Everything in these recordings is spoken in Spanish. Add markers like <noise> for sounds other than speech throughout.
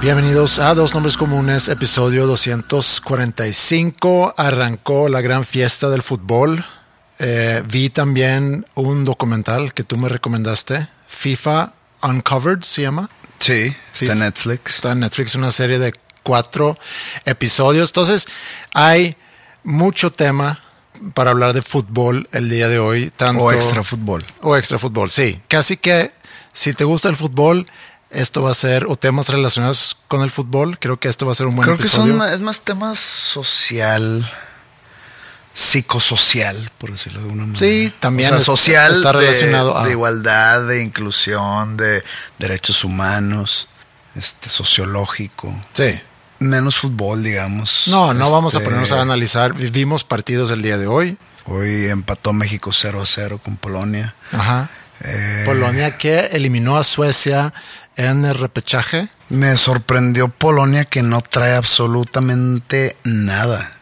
Bienvenidos a Dos Nombres Comunes, episodio 245. Arrancó la gran fiesta del fútbol. Eh, vi también un documental que tú me recomendaste, FIFA Uncovered se llama. Sí, está en Netflix. Está en Netflix, una serie de cuatro episodios. Entonces, hay mucho tema para hablar de fútbol el día de hoy. Tanto, O extra fútbol. O extra fútbol, sí. Casi que si te gusta el fútbol, esto va a ser, o temas relacionados con el fútbol, creo que esto va a ser un buen Creo que episodio. son es más temas social, psicosocial, por decirlo de alguna manera. Sí, también O sea, social está de- relacionado a- de, igualdad, de inclusión, de derechos humanos, este sociológico. Sí. Menos fútbol, digamos. No, no vamos a Este, ponernos a analizar. Vivimos partidos el día de hoy. Hoy empató México 0 a 0 con Polonia. Ajá. Eh, Polonia que eliminó a Suecia en el repechaje. Me sorprendió Polonia que no trae absolutamente nada.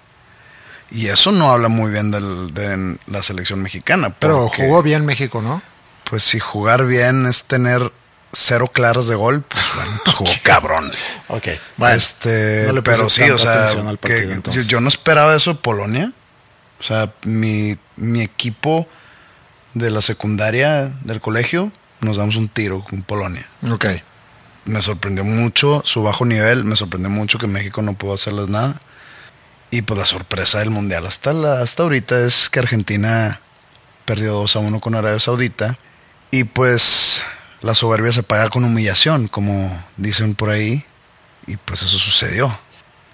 Y eso no habla muy bien del- de la selección mexicana. Pero jugó bien México, ¿no? Pues si jugar bien es tener cero claras de gol, pues <laughs> bueno, pues jugó cabrón. Ok. este, no le pero sí, o sea, al que partido, yo, entonces. yo no esperaba eso de Polonia. O sea, mi, mi equipo de la secundaria del colegio nos damos un tiro con Polonia Ok. Me sorprendió mucho su bajo nivel, me sorprendió mucho que México no pudo hacerles nada. Y pues la sorpresa del mundial hasta, la, hasta ahorita es que Argentina perdió 2 a 1 con Arabia Saudita. Y pues la soberbia se paga con humillación, como dicen por ahí. Y pues eso sucedió.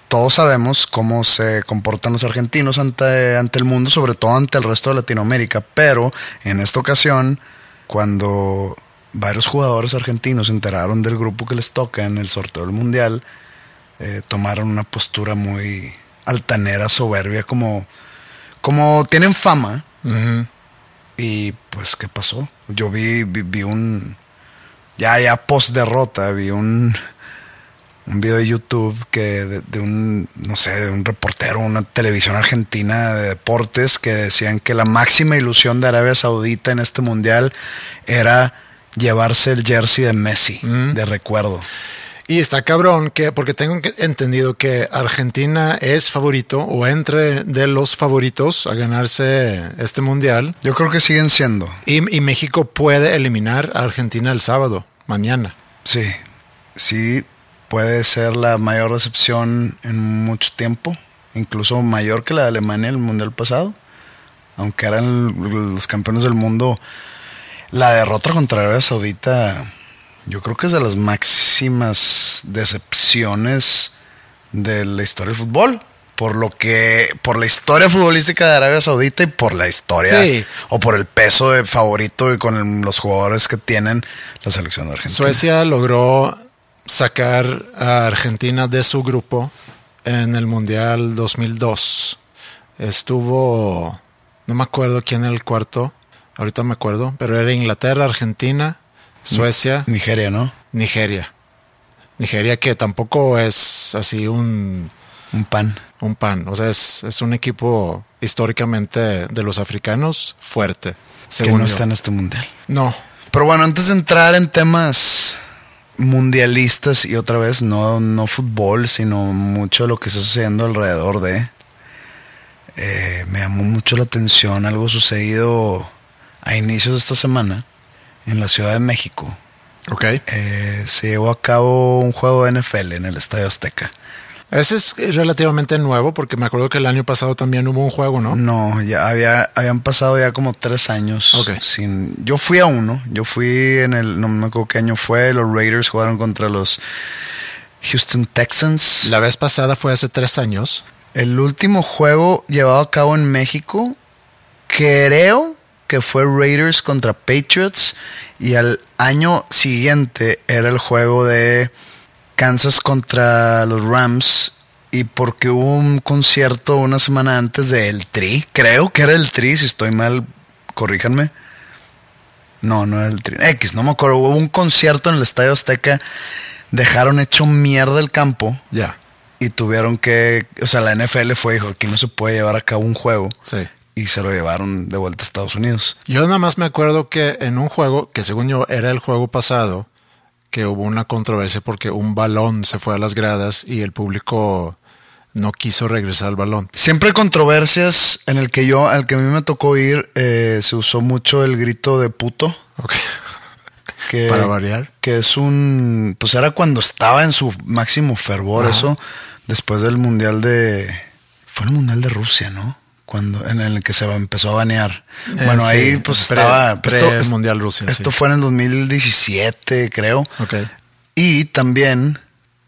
Todos sabemos cómo se comportan los argentinos ante, ante el mundo, sobre todo ante el resto de Latinoamérica. Pero en esta ocasión, cuando varios jugadores argentinos se enteraron del grupo que les toca en el sorteo del mundial, eh, tomaron una postura muy altanera, soberbia, como, como tienen fama. Y pues, ¿qué pasó? Yo vi, vi, vi un. Ya, ya post derrota, vi un. Un video de YouTube que de, de un, no sé, de un reportero, una televisión argentina de deportes que decían que la máxima ilusión de Arabia Saudita en este mundial era llevarse el jersey de Messi, de recuerdo. Y está cabrón que, porque tengo entendido que Argentina es favorito o entre de los favoritos a ganarse este mundial. Yo creo que siguen siendo. Y, y México puede eliminar a Argentina el sábado, mañana. Sí, sí puede ser la mayor recepción en mucho tiempo, incluso mayor que la de Alemania en el Mundial pasado, aunque eran los campeones del mundo. La derrota contra Arabia Saudita, yo creo que es de las máximas decepciones de la historia del fútbol. Por lo que, por la historia futbolística de Arabia Saudita y por la historia Sí. o por el peso de favorito y con el- los jugadores que tienen la selección de Argentina. Suecia logró sacar a Argentina de su grupo en el Mundial 2002. Estuvo, no me acuerdo quién era el cuarto, ahorita me acuerdo, pero era Inglaterra, Argentina, Suecia, Nigeria, ¿no? Nigeria. Nigeria que tampoco es así un Un pan. Un pan. O sea, es, es un equipo históricamente de los africanos fuerte. Que Según no yo. está en este mundial. No, Pero bueno, antes de entrar en temas mundialistas y otra vez no, no fútbol, sino mucho lo que está sucediendo alrededor de, eh, me llamó mucho la atención algo sucedido a inicios de esta semana en la Ciudad de México. ok. Eh, se llevó a cabo un juego de NFL en el Estadio Azteca. Ese es relativamente nuevo porque me acuerdo que el año pasado también hubo un juego, ¿no? No, ya había, habían pasado ya como tres años. Ok. Sin, yo fui a uno. Yo fui en el, no me acuerdo qué año fue. Los Raiders jugaron contra los Houston Texans. La vez pasada fue hace tres años. El último juego llevado a cabo en México, creo que fue Raiders contra Patriots. Y al año siguiente era el juego de Kansas contra los Rams. Y porque hubo un concierto una semana antes de El Tri. Creo que era el Tri, si estoy mal, corríjanme. No, no era el Tri. X, no me acuerdo. Hubo un concierto en el Estadio Azteca. Dejaron hecho mierda el campo Ya, y tuvieron que, o sea, la NFL fue dijo, aquí no se puede llevar a cabo un juego sí. Y se lo llevaron de vuelta a Estados Unidos. Yo nada más me acuerdo que en un juego, que según yo era el juego pasado, que hubo una controversia porque un balón se fue a las gradas y el público no quiso regresar al balón. Siempre hay controversias en el que yo, al que a mí me tocó ir, eh, se usó mucho el grito de puto. Ok. <laughs> Que, Para variar. Que es un, pues era cuando estaba en su máximo fervor Ajá. eso, después del mundial de, fue el mundial de Rusia, ¿no? Cuando, en el que se empezó a banear. Eh, bueno, sí, ahí pues pre- estaba... pre- esto- es- Mundial Rusia, Esto sí. fue en el 2017, creo. Ok. Y también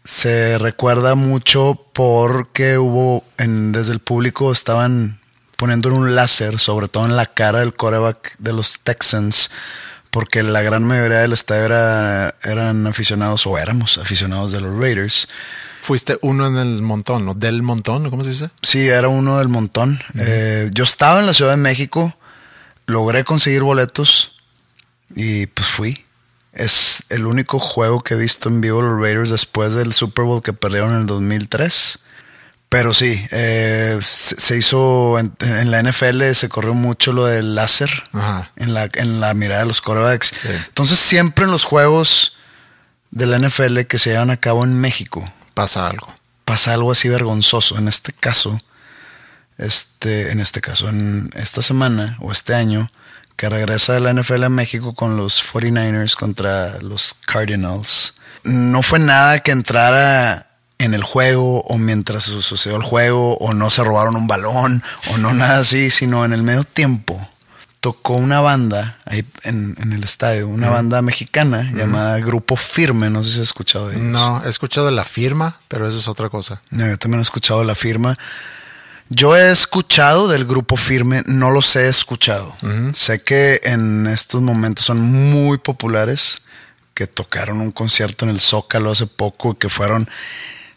se recuerda mucho porque hubo en, desde el público estaban poniendo un láser, sobre todo en la cara del coreback de los Texans, porque la gran mayoría del estadio era- eran aficionados o éramos aficionados de los Raiders. Fuiste uno en el montón, ¿no? Del montón. ¿cómo se dice? Sí, era uno del montón. Eh, yo estaba en la Ciudad de México, logré conseguir boletos y pues fui. Es el único juego que he visto en vivo los Raiders después del Super Bowl que perdieron en el 2003. Pero sí, eh, se, hizo en, en la NFL, se corrió mucho lo del láser Ajá. en la, en la mirada de los quarterbacks. Sí. Entonces siempre en los juegos de la NFL que se llevan a cabo en México, Pasa algo. pasa algo así vergonzoso. En este caso, este, en este caso, en esta semana o este año, que regresa de la NFL a México con los 49ers contra los Cardinals. No fue nada que entrara en el juego o mientras su- sucedió el juego o no se robaron un balón o no nada así, sino en el medio tiempo tocó una banda ahí en, en el estadio, una banda mexicana llamada Grupo Firme, no sé si has escuchado de ellos. No, he escuchado de la firma, pero eso es otra cosa. No, yo también he escuchado la firma. Yo he escuchado del grupo firme, no los he escuchado. Sé que en estos momentos son muy populares, que tocaron un concierto en el Zócalo hace poco, que fueron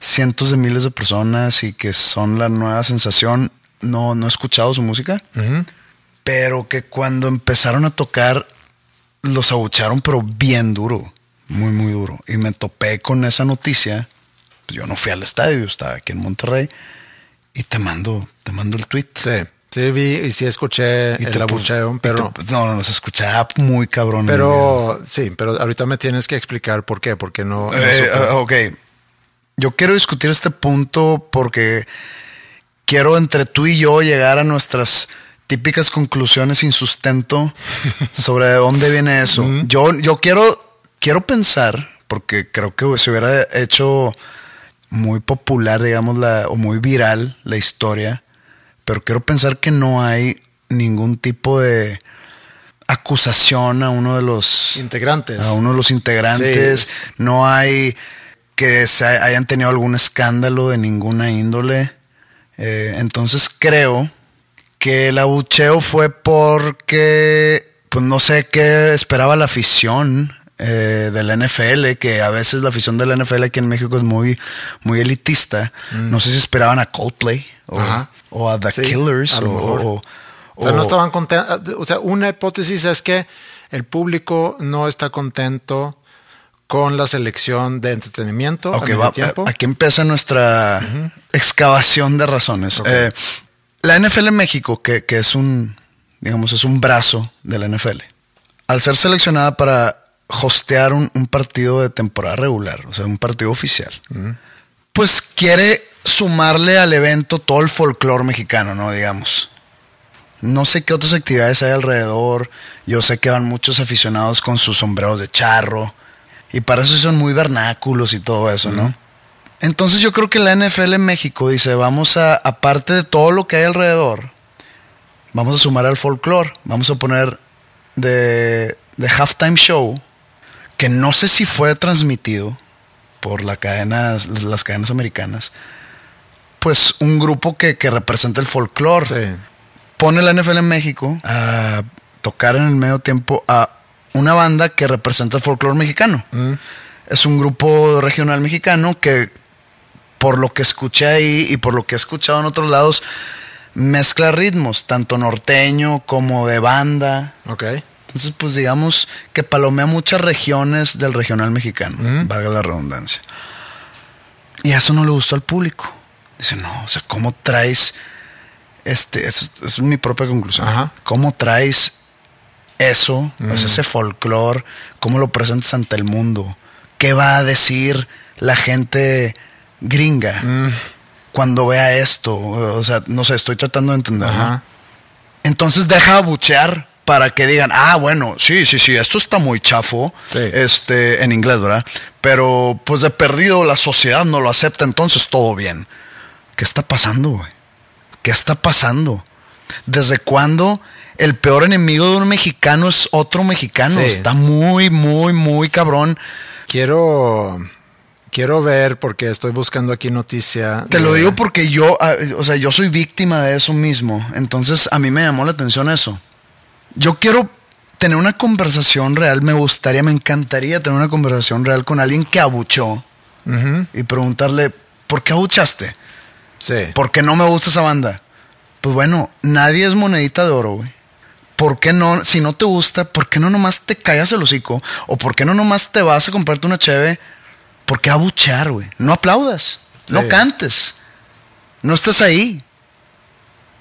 cientos de miles de personas y que son la nueva sensación. No, no he escuchado su música, pero que cuando empezaron a tocar los abucharon, pero bien duro, muy, muy duro. Y me topé con esa noticia. Yo no fui al estadio, yo estaba aquí en Monterrey. Y te mando, te mando el tweet. Sí, sí vi y sí escuché Y el abucheo, pero, te- no, no, se escuchaba muy cabrón. pero sí, pero ahorita me tienes que explicar por qué, porque no. no Eh, ah, ok. Yo quiero discutir este punto porque quiero entre tú y yo llegar a nuestras típicas conclusiones sin sustento <laughs> sobre de dónde viene eso. Yo, yo quiero, quiero pensar, porque creo que se hubiera hecho muy popular, digamos, la, o muy viral la historia, pero quiero pensar que no hay ningún tipo de acusación a uno de los Integrantes. a uno de los integrantes. Sí. No hay que se hayan tenido algún escándalo de ninguna índole. Eh, entonces creo que el abucheo fue porque, pues no sé qué esperaba la afición eh, de la NFL, que a veces la afición de la NFL aquí en México es muy, muy elitista. No sé si esperaban a Coldplay o, Mm. A The Sí, Killers a lo o- mejor. o- O sea, no estaban contentos. O sea, una hipótesis es que el público no está contento con la selección de entretenimiento. Ok, a va- tiempo. aquí empieza nuestra excavación de razones. Eh, la NFL en México, que, que es un, digamos, es un brazo de la NFL, al ser seleccionada para hostear un, un partido de temporada regular, o sea, un partido oficial, pues quiere sumarle al evento todo el folclore mexicano, ¿no? Digamos. No sé qué otras actividades hay alrededor. Yo sé que van muchos aficionados con sus sombreros de charro. Y para eso son muy vernáculos y todo eso, ¿no? Entonces yo creo que la NFL en México dice, vamos a, aparte de todo lo que hay alrededor, vamos a sumar al folclore. Vamos a poner de, de halftime show, que no sé si fue transmitido por la cadena, las cadenas americanas, pues un grupo que, que representa el folclore Sí. pone la NFL en México a tocar en el medio tiempo a una banda que representa el folclore mexicano. Es un grupo regional mexicano que, por lo que escuché ahí y por lo que he escuchado en otros lados, mezcla ritmos, tanto norteño como de banda. Ok. Entonces, pues digamos que palomea muchas regiones del regional mexicano, valga la redundancia. Y eso no le gustó al público. Dice, no, o sea, ¿cómo traes este? Es, es mi propia conclusión. Ajá. ¿Cómo traes eso, o sea, ese folclore? ¿Cómo lo presentas ante el mundo? ¿Qué va a decir la gente gringa cuando vea esto? O sea, no sé, estoy tratando de entender. ¿no? Ajá. Entonces deja abuchear para que digan, ah, bueno, sí, sí, sí, esto está muy chafo. Sí. Este, en inglés, ¿verdad? Pero pues de perdido la sociedad no lo acepta, entonces todo bien. ¿Qué está pasando, güey? ¿Qué está pasando? ¿Desde cuándo el peor enemigo de un mexicano es otro mexicano? Sí. Está muy, muy, muy cabrón. Quiero, quiero ver, porque estoy buscando aquí noticia. Te de- lo digo porque yo, ah, o sea, yo soy víctima de eso mismo. Entonces a mí me llamó la atención eso. Yo quiero tener una conversación real, me gustaría, me encantaría tener una conversación real con alguien que abuchó y preguntarle, ¿por qué abuchaste? Sí. ¿Por qué no me gusta esa banda? Pues bueno, nadie es monedita de oro, güey. ¿Por qué no, si no te gusta, por qué no nomás te callas el hocico? ¿O por qué no nomás te vas a comprarte una cheve? ¿Por qué abuchear, güey? No aplaudas, no cantes, no estás ahí.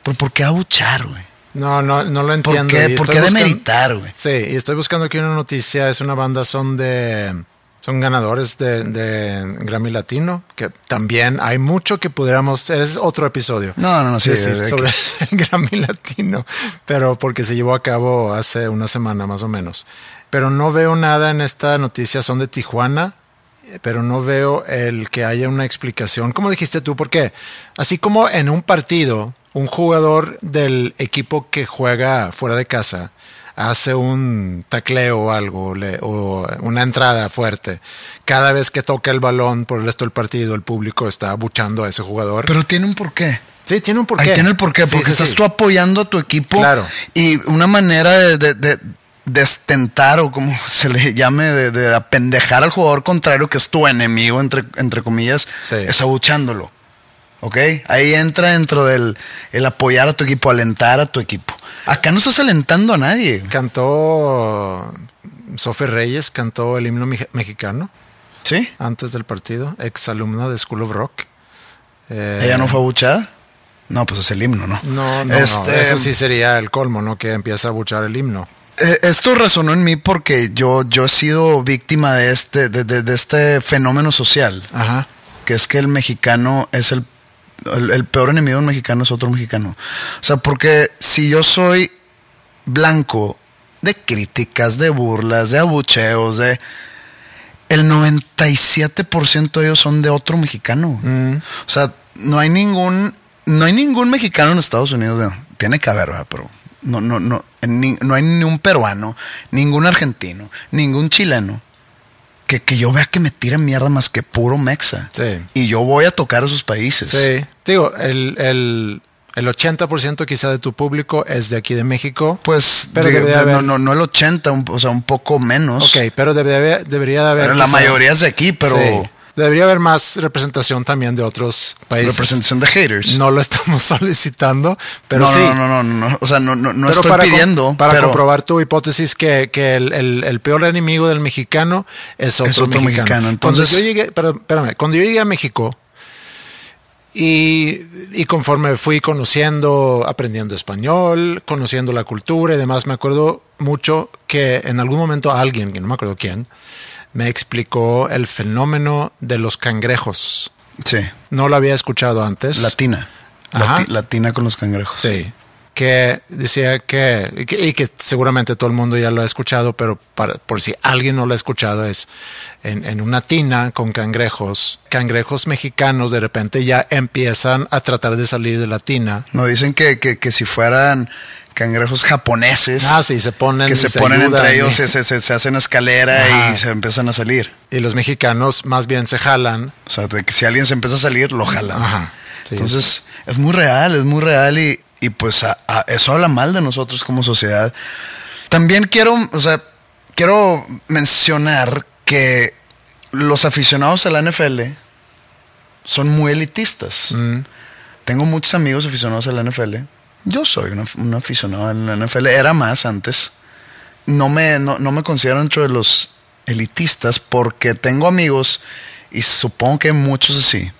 ¿Pero por qué abuchear, güey? No, no, no lo ¿Por entiendo. qué, y por qué buscan- demeritar, güey? Sí, y estoy buscando aquí una noticia. Es una banda, son de. Son ganadores de, de Grammy Latino, que también hay mucho que pudiéramos. Es otro episodio. No, no, no, sí, decir hay sobre que- el <laughs> Grammy Latino, pero porque se llevó a cabo hace una semana más o menos. Pero no veo nada en esta noticia, son de Tijuana, pero no veo el que haya una explicación. ¿Cómo dijiste tú? Porque así como en un partido, un jugador del equipo que juega fuera de casa hace un tacleo o algo, le- o una entrada fuerte, cada vez que toca el balón por el resto del partido, el público está abuchando a ese jugador. Pero tiene un porqué. sí, tiene un porqué. Ahí tiene el porqué, Sí, porque sí, estás sí. tú apoyando a tu equipo. Claro. Y una manera de, de, de destentar o como <laughs> se le llame, de, de apendejar al jugador contrario, que es tu enemigo, entre, entre comillas, Sí. es abuchándolo. ¿Ok? Ahí entra dentro del el apoyar a tu equipo, alentar a tu equipo. Acá no estás alentando a nadie. Cantó Sofe Reyes, cantó el himno mex- mexicano ¿Sí? antes del partido, ex alumna de School of Rock. Eh, ¿Ella no fue abuchada? No, pues es el himno, ¿no? No, no, no, Este, eso sí sería el colmo, ¿no? Que empieza a buchar el himno. Eh, esto resonó en mí porque yo, yo he sido víctima de este, de, de- de este fenómeno social, Ajá. que es que el mexicano es el, el, el peor enemigo de un mexicano es otro mexicano. O sea, porque si yo soy blanco de críticas, de burlas, de abucheos, de... El 97% de ellos son de otro mexicano. O sea, no hay ningún, no hay ningún mexicano en Estados Unidos. Bueno, tiene que haber, ¿verdad? pero no, no, no, ni- no hay ni un peruano, ningún argentino, ningún chileno que, que yo vea que me tire mierda más que puro mexa. Sí. Y yo voy a tocar esos países. Sí. Digo, el, el, el 80% quizá de tu público es de aquí de México. Pues, Pero no, no, no el 80, un- o sea, un poco menos. Ok, pero debería, debería de haber. Pero la mayoría es de aquí, pero, Sí. Debería haber más representación también de otros países. Representación de haters. No lo estamos <laughs> solicitando, pero no, sí. no, no, no, no, o sea, no, no, no estoy para com- pidiendo. para pero comprobar tu hipótesis que, que el, el- el peor enemigo del mexicano es otro, otro mexicano. Cuando Entonces- yo llegué, pero, espérame, cuando yo llegué a México y, y conforme fui conociendo, aprendiendo español, conociendo la cultura y demás, me acuerdo mucho que en algún momento alguien, que no me acuerdo quién, me explicó el fenómeno de los cangrejos. Sí, No lo había escuchado antes. latina. Ajá. Lati- latina con los cangrejos. Sí. Que decía que y, que, seguramente todo el mundo ya lo ha escuchado, pero para, por si alguien no lo ha escuchado, es en, en una tina con cangrejos, cangrejos mexicanos de repente ya empiezan a tratar de salir de la tina. No dicen que, que, que si fueran cangrejos japoneses. Ah, sí, se ponen. que se, se ponen entre ellos, se, se, se- hacen escalera Ajá. y se empiezan a salir. Y los mexicanos más bien se jalan. O sea, de que si alguien se empieza a salir, lo jalan. Ajá. Sí, Entonces, es muy real, es muy real y, y pues a- a- eso habla mal de nosotros como sociedad. También quiero, o sea, quiero mencionar que los aficionados a la NFL son muy elitistas. Mm. Tengo muchos amigos aficionados a la NFL. Yo soy un, af- un aficionado a la NFL. Era más antes. No me, no, no me considero dentro de los elitistas porque tengo amigos, y supongo que muchos así,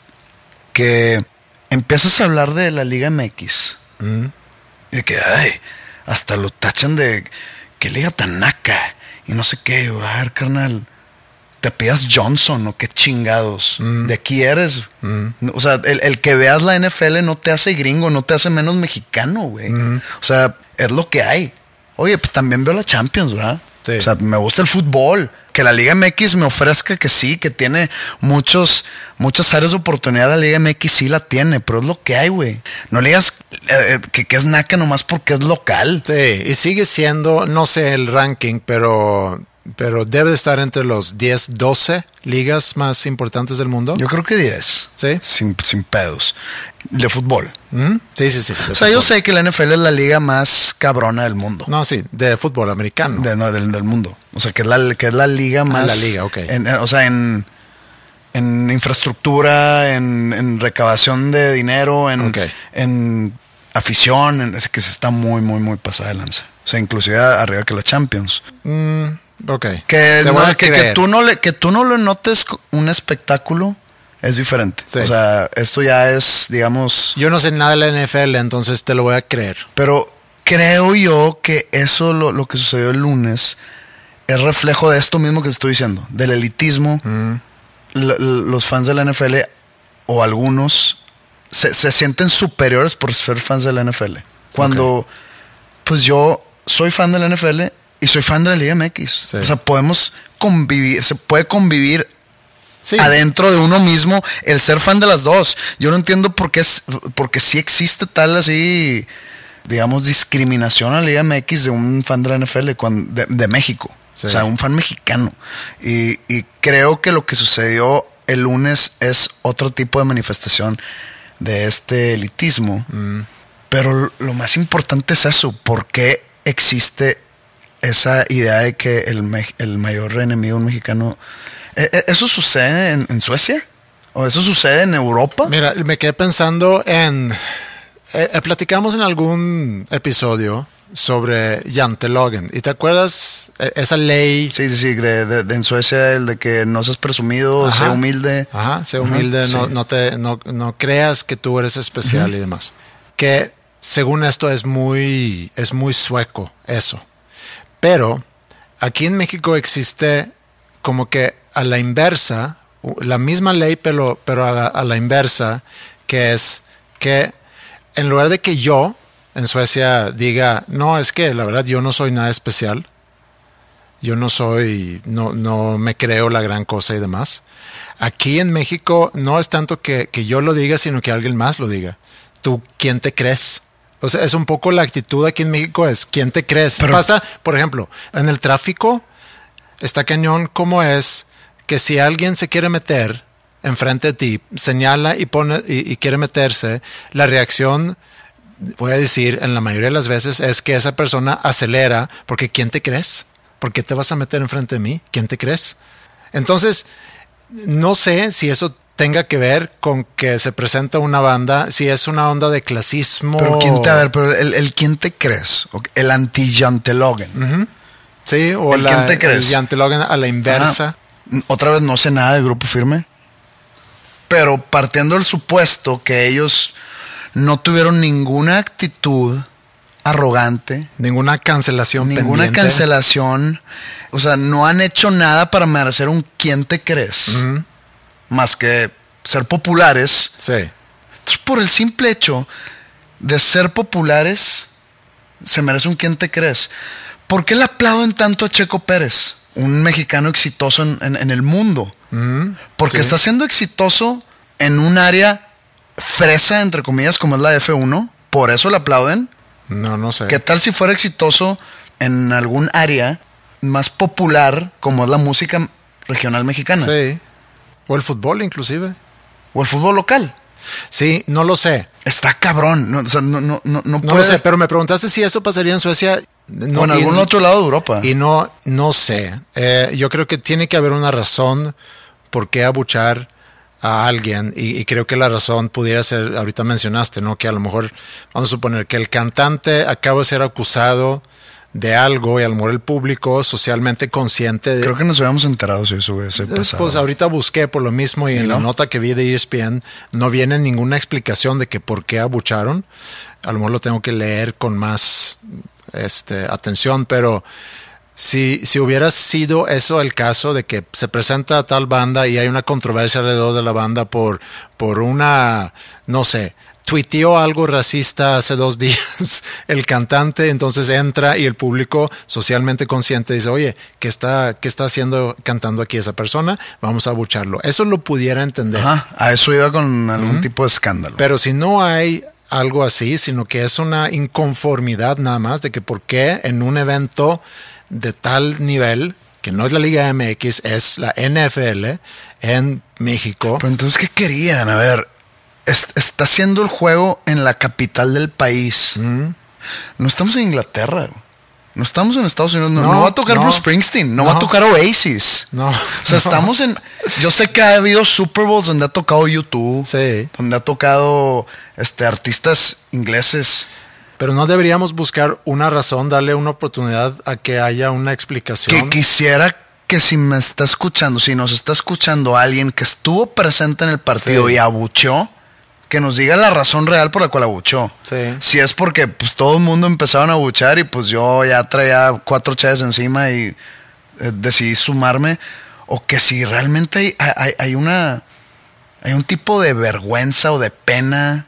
que empiezas a hablar de la Liga MX. Mm. Y de que, ay, hasta lo tachan de que liga tan naca. Y no sé qué. A ver, carnal, te pidas Johnson o qué chingados. De aquí eres. O sea, el, el que veas la NFL no te hace gringo, no te hace menos mexicano, güey. O sea, es lo que hay. Oye, pues también veo la Champions, ¿verdad? Sí. O sea, me gusta el fútbol. Que la Liga MX me ofrezca que sí, que tiene muchos, muchas áreas de oportunidad. La Liga MX sí la tiene, pero es lo que hay, güey. No le digas eh, eh, que, que es naca nomás porque es local. Sí, y sigue siendo, no sé el ranking, pero, pero debe de estar entre los 10, 12 ligas más importantes del mundo. Yo creo que 10. Sí. Sin, sin pedos. De fútbol. ¿Mm? Sí, sí, sí. O sea, yo sé que la NFL es la liga más cabrona del mundo. No, sí, de fútbol americano. De- no, del, del mundo. O sea, que es la, que es la liga más. Ah, la liga, ok. en- en- o sea, en, en infraestructura, en, en recabación de dinero, en, Ok. en afición, en- es que se está muy, muy, muy pasada de lanza. O sea, inclusive arriba que la Champions. Mm, ok. Que, no- que, tú no le, que tú no le notes un espectáculo es diferente. Sí. O sea, esto ya es, digamos. Yo no sé nada de la NFL, entonces te lo voy a creer. Pero creo yo que eso, lo, lo que sucedió el lunes, es reflejo de esto mismo que te estoy diciendo, del elitismo. L- los fans de la NFL, o algunos, se, se sienten superiores por ser fans de la NFL. Cuando, pues yo soy fan de la NFL y soy fan de la Liga MX. O sea, podemos convivir, se puede convivir Sí. adentro de uno mismo el ser fan de las dos. Yo no entiendo por qué, porque sí existe tal así, digamos, discriminación a la Liga MX de un fan de la NFL de, de México. Sí. O sea, un fan mexicano. Y, y creo que lo que sucedió el lunes es otro tipo de manifestación de este elitismo. Mm. Pero lo más importante es eso. ¿Por qué existe esa idea de que el, me- el mayor enemigo de un mexicano... ¿E- e- ¿Eso sucede en, en Suecia? ¿O eso sucede en Europa? Mira, me quedé pensando en. eh, eh, platicamos en algún episodio sobre Jantelagen. ¿Y te acuerdas eh, esa ley? Sí, sí, sí, de, de- de en Suecia el de que no seas presumido, Ajá. sea humilde. Ajá, Ajá, humilde, no, sí. no, te, no, no creas que tú eres especial y demás. Que según esto es muy, es muy sueco eso. Pero aquí en México existe como que a la inversa, la misma ley, pero, pero a, la, a la inversa, que es que en lugar de que yo en Suecia diga, no, es que la verdad yo no soy nada especial, yo no soy, no, no me creo la gran cosa y demás. Aquí en México no es tanto que, que yo lo diga, sino que alguien más lo diga. ¿Tú quién te crees? O sea, es un poco la actitud aquí en México, es quién te crees. Pero- Pasa, por ejemplo, en el tráfico, está cañón como es que si alguien se quiere meter enfrente de ti, señala y pone y, y quiere meterse, la reacción, voy a decir, en la mayoría de las veces es que esa persona acelera porque ¿quién te crees? ¿Por qué te vas a meter enfrente de mí? ¿Quién te crees? Entonces, no sé si eso tenga que ver con que se presenta una banda, si es una onda de clasismo. Pero quién te, a ver, pero el, el quién te crees, el anti-Jantelogen. Sí, o ¿El la, quién te crees? el Yantelogen a la inversa. Ajá. Otra vez no sé nada de grupo firme. Pero partiendo del supuesto que ellos no tuvieron ninguna actitud arrogante, Ninguna cancelación ninguna pendiente. cancelación, o sea, no han hecho nada para merecer un quién te crees. Más que ser populares. Sí. Entonces, por el simple hecho de ser populares, se merece un quién te crees. ¿Por qué le aplauden tanto a Checo Pérez, un mexicano exitoso en, en- en el mundo? Porque Sí. está siendo exitoso en un área fresa, entre comillas, como es la F1. Por eso le aplauden. No, no sé. ¿Qué tal si fuera exitoso en algún área más popular, como es la música regional mexicana? Sí. O el fútbol, inclusive. O el fútbol local. Sí, no lo sé. Está cabrón. No, o sea, no, no, no, no No puede- lo sé, pero me preguntaste si eso pasaría en Suecia. No, o en y- algún otro lado de Europa. Y no, no sé. Eh, yo creo que tiene que haber una razón por qué abuchar a alguien. Y, y creo que la razón pudiera ser, ahorita mencionaste, ¿no? Que a lo mejor, vamos a suponer que el cantante acaba de ser acusado de algo y a lo mejor el público socialmente consciente de, Creo que nos habíamos enterado si eso hubiese pasado. Pues ahorita busqué por lo mismo y, ¿Y en la no? nota que vi de ESPN no viene ninguna explicación de que por qué abucharon. A lo mejor lo tengo que leer con más este, atención, pero si, si hubiera sido eso el caso de que se presenta tal banda y hay una controversia alrededor de la banda por, por una, no sé, tuiteó algo racista hace dos días <laughs> el cantante, entonces entra y el público socialmente consciente dice, oye, ¿qué está, qué está haciendo cantando aquí esa persona? Vamos a abucharlo. Eso lo pudiera entender. Ajá, a eso iba con algún tipo de escándalo. Pero si no hay algo así, sino que es una inconformidad nada más de que por qué en un evento de tal nivel, que no es la Liga MX, es la NFL en México. Pero entonces, ¿qué querían? A ver, es- está haciendo el juego en la capital del país. No estamos en Inglaterra. güey. No estamos en Estados Unidos. No, No, no va a tocar no, Bruce Springsteen. No, va a tocar Oasis. No, O sea, estamos en. Yo sé que ha habido Super Bowls donde ha tocado YouTube. Sí. Donde ha tocado este, artistas ingleses. Pero no deberíamos buscar una razón, darle una oportunidad a que haya una Que explicación. quisiera que si me está escuchando, si nos está escuchando alguien que estuvo presente en el partido Sí. y abucheó, que nos diga la razón real por la cual abuchó. Sí. Si es porque pues todo el mundo empezaron a abuchar y pues yo ya traía cuatro chaves encima y eh, decidí sumarme. O que si realmente hay, hay- hay una. Hay un tipo de vergüenza o de pena.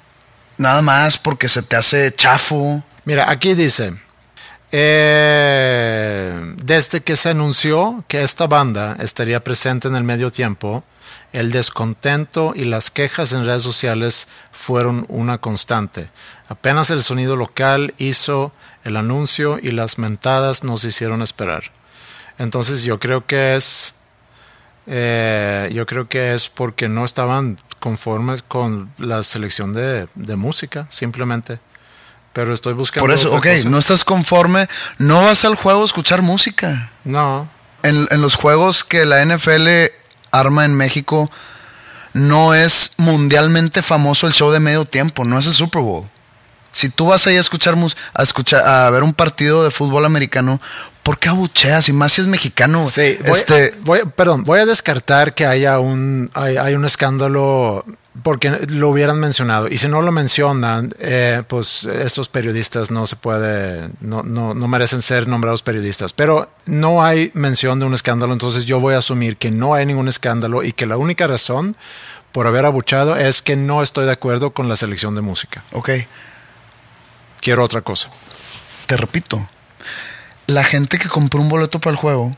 Nada más porque se te hace chafo. Mira, aquí dice, eh, desde que se anunció que esta banda estaría presente en el medio tiempo, el descontento y las quejas en redes sociales fueron una constante. Apenas el sonido local hizo el anuncio y las mentadas nos hicieron esperar. Entonces yo creo que es, eh, yo creo que es porque no estaban conformes con la selección de, de música, simplemente. Pero estoy buscando. Por eso, ok, cosa. no estás conforme. No vas al juego a escuchar música. No, en, en los juegos que la NFL arma en México, no es mundialmente famoso el show de medio tiempo, no es el Super Bowl. Si tú vas ahí a escuchar, a escuchar, a ver un partido de fútbol americano, ¿por qué abucheas? Y más si es mexicano. Sí, voy, este, voy- perdón, voy a descartar que haya un, hay, hay un escándalo porque lo hubieran mencionado. Y si no lo mencionan, eh, pues estos periodistas no se puede, no, no, no merecen ser nombrados periodistas. Pero no hay mención de un escándalo, entonces yo voy a asumir que no hay ningún escándalo y que la única razón por haber abuchado es que no estoy de acuerdo con la selección de música. ok, Quiero otra cosa. te repito, la gente que compró un boleto para el juego,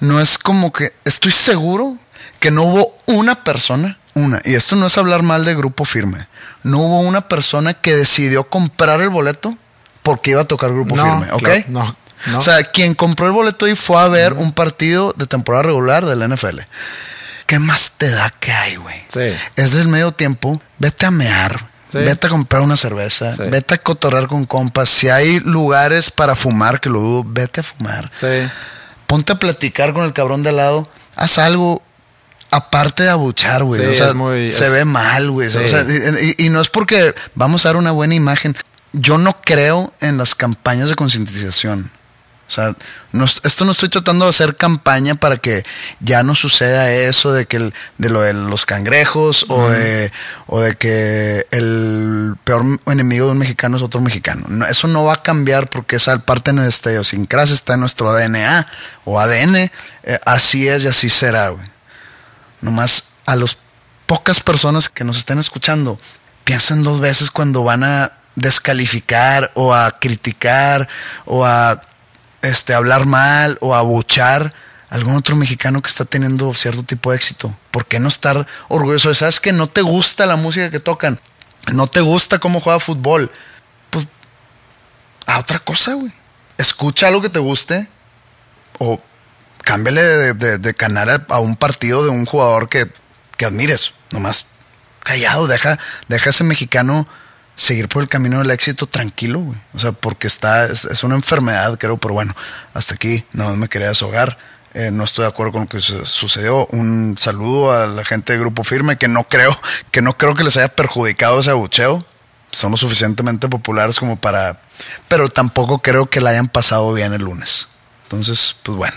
no es como que, estoy seguro que no hubo una persona, una, y esto no es hablar mal de grupo firme, no hubo una persona que decidió comprar el boleto porque iba a tocar grupo No, firme, ¿ok? claro, no, no. O sea, quien compró el boleto y fue a ver un partido de temporada regular de la NFL. ¿Qué más te da que hay, güey? Sí. Es del medio tiempo, vete a mear. Sí. Vete a comprar una cerveza, Sí. vete a cotorrar con compas. Si hay lugares para fumar, que lo dudo, vete a fumar Sí. ponte a platicar con el cabrón de al lado, haz algo, aparte de abuchar, güey. Sí, o sea, muy- se es- ve mal, güey. Sí. O sea, y, no es porque vamos a dar una buena imagen. Yo no creo en las campañas de concientización. O sea, no esto no estoy tratando de hacer campaña para que ya no suceda eso de que el- de lo de los cangrejos o de o de que el peor enemigo de un mexicano es otro mexicano. No, eso no va a cambiar porque esa parte de nuestra idiosincrasia está en nuestro DNA o ADN. Eh, así es y así será, güey. Nomás a las pocas personas que nos estén escuchando, piensen dos veces cuando van a descalificar o a criticar o a este, hablar mal o a abuchar algún otro mexicano que está teniendo cierto tipo de éxito. ¿Por qué no estar orgulloso sabes que no te gusta la música que tocan? No te gusta cómo juega fútbol. Pues a otra cosa, güey. Escucha algo que te guste o cámbiale de, canal a, un partido de un jugador que, que admires. Nomás callado, deja, deja a ese mexicano seguir por el camino del éxito tranquilo, güey. O sea, porque está, es, es una enfermedad, creo, pero bueno, hasta aquí no me quería deshogar. Eh, no estoy de acuerdo con lo que su- sucedió. Un saludo a la gente de Grupo Firme que no creo, <laughs> que no creo que les haya perjudicado ese abucheo. Son lo suficientemente populares como para. Pero tampoco creo que la hayan pasado bien el lunes. Entonces, pues bueno,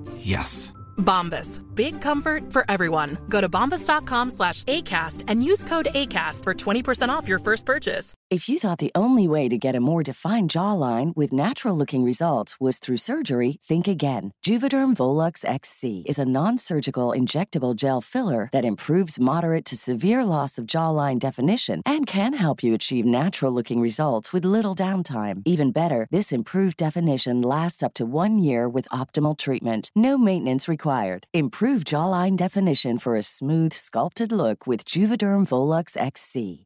Yes. Bombas. Big comfort for everyone. Go to bombas.com slash ACAST and use code ACAST for 20% off your first purchase. If you thought the only way to get a more defined jawline with natural looking results was through surgery, think again. Juvederm Volux XC is a non surgical injectable gel filler that improves moderate to severe loss of jawline definition and can help you achieve natural looking results with little downtime. Even better, this improved definition lasts up to one year with optimal treatment. No maintenance required. Improve jawline definition for a smooth, sculpted look with Juvederm Volux XC.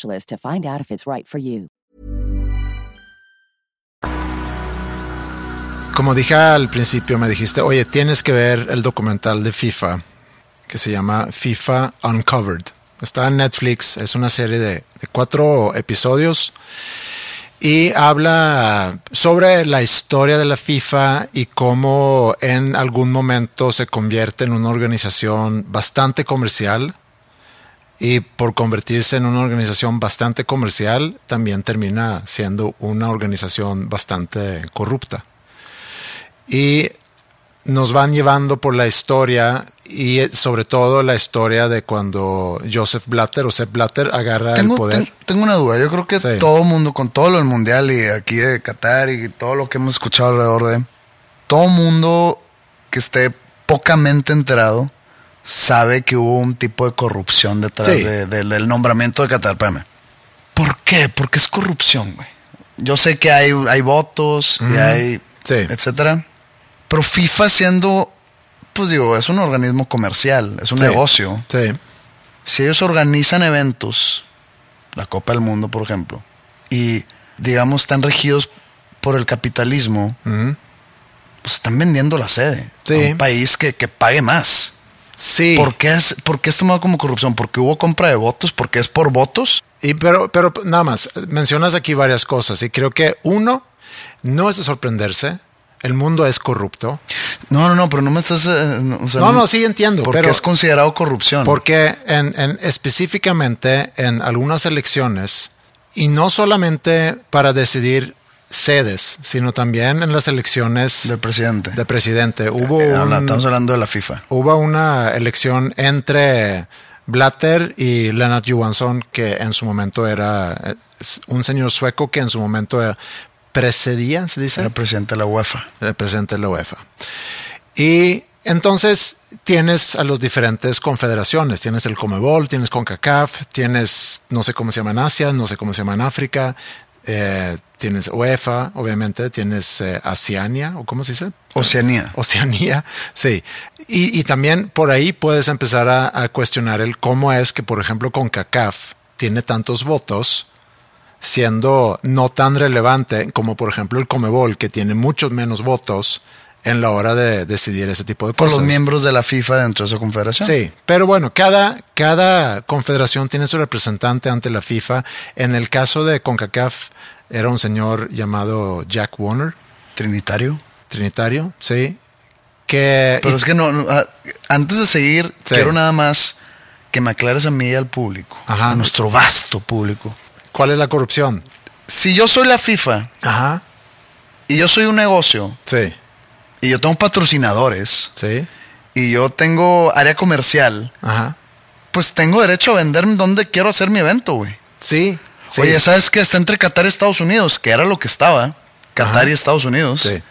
to find out if it's right for you. Como dije al principio, me dijiste, oye, tienes que ver el documental de FIFA que se llama FIFA Uncovered. Está en Netflix, es una serie de, de cuatro episodios y habla sobre la historia de la FIFA y cómo en algún momento se convierte en una organización bastante comercial y por convertirse en una organización bastante comercial también termina siendo una organización bastante corrupta y nos van llevando por la historia y eh, sobre todo la historia de cuando Joseph Blatter o Sepp Blatter agarra Tengo, el poder. ten- tengo una duda. Yo creo que Sí. todo mundo, con todo lo del mundial y aquí de Qatar y todo lo que hemos escuchado alrededor de, todo mundo que esté pocamente enterado sabe que hubo un tipo de corrupción detrás Sí. de- de- del nombramiento de Qatar. Espérame. ¿Por qué? Porque es corrupción, güey. Yo sé que hay, hay votos y hay, Sí. etcétera. Pero FIFA siendo, pues digo, es un organismo comercial, es un Sí. negocio Sí, si ellos organizan eventos, la Copa del Mundo, por ejemplo, y digamos están regidos por el capitalismo, pues están vendiendo la sede a un país que, que pague más. Sí. ¿Por qué, es, ¿Por qué es tomado como corrupción? ¿Porque hubo compra de votos? ¿Porque es por votos? Y pero, pero nada más, mencionas aquí varias cosas y creo que uno, no es de sorprenderse, el mundo es corrupto. No, no, no, pero no me estás... eh, no, o sea, No, no, sí entiendo, Porque pero- es considerado corrupción. Porque en, en- específicamente en algunas elecciones, y no solamente para decidir sedes, sino también en las elecciones Del presidente. de presidente. Hubo, Eh, un- estamos hablando de la FIFA. hubo una elección entre Blatter y Lennart Johansson, que en su momento era eh, un señor sueco que en su momento eh, precedía, se dice, Era presidente de la UEFA. el presidente de la UEFA. Y entonces tienes a las diferentes confederaciones. Tienes el Comebol, tienes CONCACAF, tienes no sé cómo se llama en Asia, no sé cómo se llama en África. Eh, tienes UEFA, obviamente, tienes eh, Oceania, o cómo se dice? Oceanía. Oceanía, sí. Y, y también por ahí puedes empezar a, a cuestionar el cómo es que, por ejemplo, CONCACAF tiene tantos votos siendo no tan relevante como, por ejemplo, el Comebol, que tiene muchos menos votos en la hora de decidir ese tipo de Por cosas. los miembros de la FIFA dentro de esa confederación. Sí, pero bueno, cada, cada confederación tiene su representante ante la FIFA. En el caso de CONCACAF era un señor llamado Jack Warner, Trinitario. trinitario, sí, que... Pero y- es que no, no, ah, antes de seguir, Sí. quiero nada más que me aclares a mí y al público, Ajá. a nuestro vasto público. ¿Cuál es la corrupción? Si yo soy la FIFA Ajá, y yo soy un negocio sí, y yo tengo patrocinadores sí, y yo tengo área comercial, ajá, pues tengo derecho a vender donde quiero hacer mi evento, güey. sí. sí. Oye, ¿sabes qué? Está entre Qatar y Estados Unidos, que era lo que estaba. Qatar Ajá. y Estados Unidos. Sí.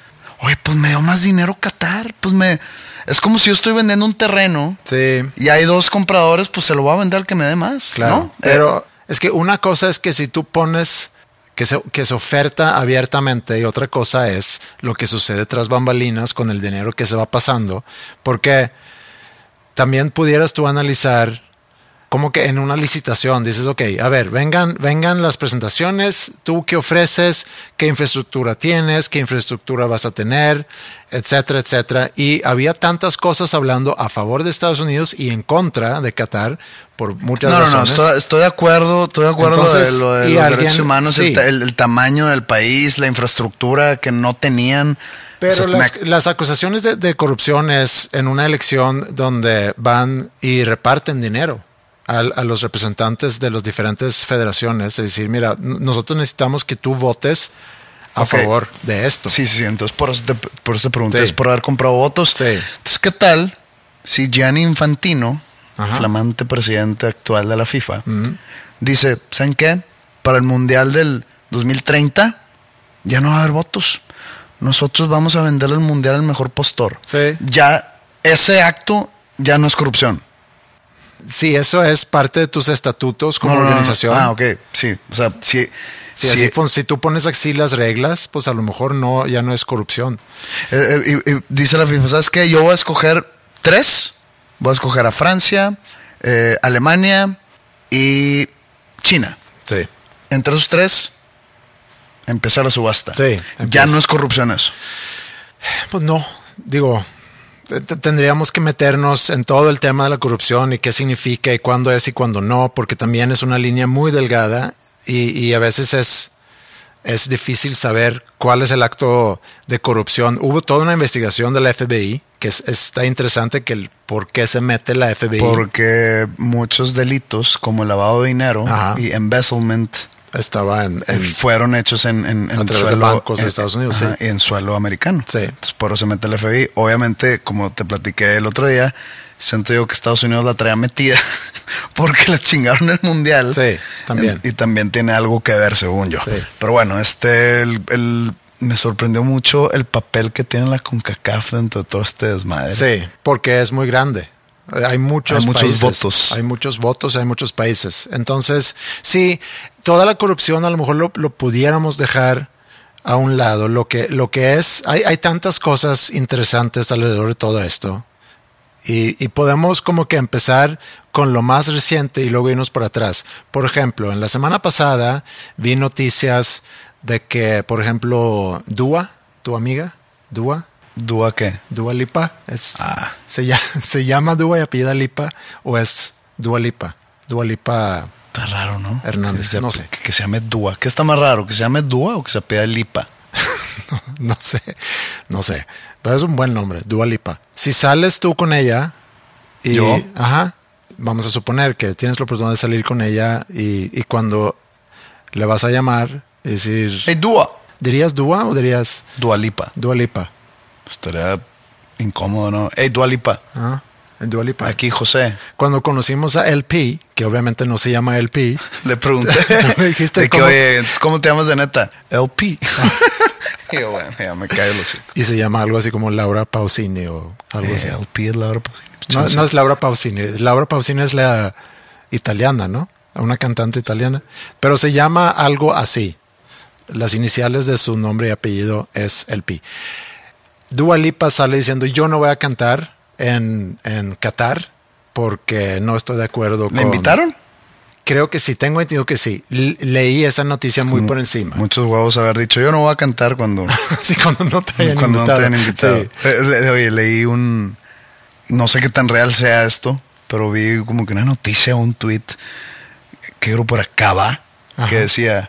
Oye, pues me dio más dinero Qatar. Pues me. Es como si yo estoy vendiendo un terreno Sí, y hay dos compradores, pues se lo voy a vender al que me dé más. claro. ¿no? Pero Eh, es que una cosa es que si tú pones que se, que se oferta abiertamente y otra cosa es lo que sucede tras bambalinas con el dinero que se va pasando, porque también pudieras tú analizar como que en una licitación dices, ok, a ver, vengan, vengan las presentaciones, tú qué ofreces, qué infraestructura tienes, qué infraestructura vas a tener, etcétera, etcétera. Y había tantas cosas hablando a favor de Estados Unidos y en contra de Qatar por muchas no, no, no, razones. estoy, estoy de acuerdo, estoy de acuerdo Entonces, lo de, lo de los alguien- derechos humanos, el sí. el, el tamaño del país, la infraestructura que no tenían. Pero O sea, las, me- las acusaciones de, de corrupción es en una elección donde van y reparten dinero a, a los representantes de las diferentes federaciones. Es decir, mira, nosotros necesitamos que tú votes a favor de esto. Sí, sí. Entonces, por eso te, por eso te pregunté, Sí. es por haber comprado votos. Sí. Entonces, ¿qué tal si Gianni Infantino, Ajá. flamante presidente actual de la FIFA, dice, ¿saben qué? Para el Mundial del 2030 ya no va a haber votos. Nosotros vamos a vender el Mundial al mejor postor. Sí. Ya ese acto ya no es corrupción. Sí, eso es parte de tus estatutos como No, no, no, no. organización. Ah, ok. Sí. O sea, sí. Si, sí. así si tú pones así las reglas, pues a lo mejor no, ya no es corrupción. Eh, eh, dice la FIFA, ¿sabes qué? Yo voy a escoger tres. Voy a escoger a Francia, eh, Alemania y China. Sí. Entre esos tres, empezar la subasta. Sí, Ya no es corrupción eso. Pues no, digo, tendríamos que meternos en todo el tema de la corrupción y qué significa y cuándo es y cuándo no, porque también es una línea muy delgada y, y a veces es, es difícil saber cuál es el acto de corrupción. Hubo toda una investigación de la FBI que es- está interesante que el por qué se mete la FBI. Porque muchos delitos, como el lavado de dinero Ajá. y embezzlement, estaba en, en- fueron hechos en, en, en A través de bancos de Estados Unidos, ajá, sí. En suelo americano. Sí. Entonces, por eso se mete el FBI. Obviamente, como te platiqué el otro día, siento yo que Estados Unidos la traía metida <laughs> porque le chingaron el mundial. Sí, también. Y, y también tiene algo que ver, según yo. Sí. Pero bueno, este, el, el- me sorprendió mucho el papel que tiene la CONCACAF dentro de todo este desmadre. Sí, porque es muy grande. Hay muchos, Hay muchos países. votos. Hay muchos votos, hay muchos países. Entonces, sí, toda la corrupción a lo mejor lo, lo pudiéramos dejar a un lado. Lo que, lo que es, hay, hay tantas cosas interesantes alrededor de todo esto. Y, y podemos como que empezar con lo más reciente y luego irnos para atrás. Por ejemplo, en la semana pasada vi noticias de que, por ejemplo, Dua, tu amiga, Dua, ¿Dúa qué? Dua Lipa. Es, Ah. se, llama, <laughs> se llama Dua y apellida Lipa o es Dua Lipa. Dua Lipa. Está raro, ¿no? Hernández, Que se, no sé. Que, que se llame. ¿Qué está más raro? ¿Que se llame Dúa o que se pida Lipa? <laughs> No sé, no sé. Pero es un buen nombre, Dua Lipa. Si sales tú con ella y. ¿Yo? Ajá. Vamos a suponer que tienes la oportunidad de salir con ella y, y cuando le vas a llamar y decir. Hey, Dúa. ¿Dirías Dua o dirías Dualipa. Dua Lipa? Estaría incómodo, ¿no? Hey, Dualipa. Ah, el Dua Lipa. Aquí José. Cuando conocimos a LP, que obviamente no se llama LP, <laughs> Le pregunté. <laughs> Me dijiste de que, cómo- oye, ¿cómo te llamas de neta? LP. <laughs> y yo, bueno, ya me cae los y se llama algo así como Laura Pausini o algo así. LP es la hora. pues, No, no es Laura Pausini. Laura Pausini es la italiana, ¿no? Una cantante italiana. Pero se llama algo así. Las iniciales de su nombre y apellido es LP. Dua Lipa sale diciendo, yo no voy a cantar en, en Qatar porque no estoy de acuerdo ¿Le con... invitaron? Creo que sí, tengo entendido que sí. Leí esa noticia muy por encima. Muchos huevos haber dicho, yo no voy a cantar cuando, <laughs> sí, cuando no te hayan cuando no te invitado. hayan invitado. Sí. Eh, le- Oye, leí un, no sé qué tan real sea esto, pero vi como que una noticia, un tweet que era Cava, Ajá. que decía,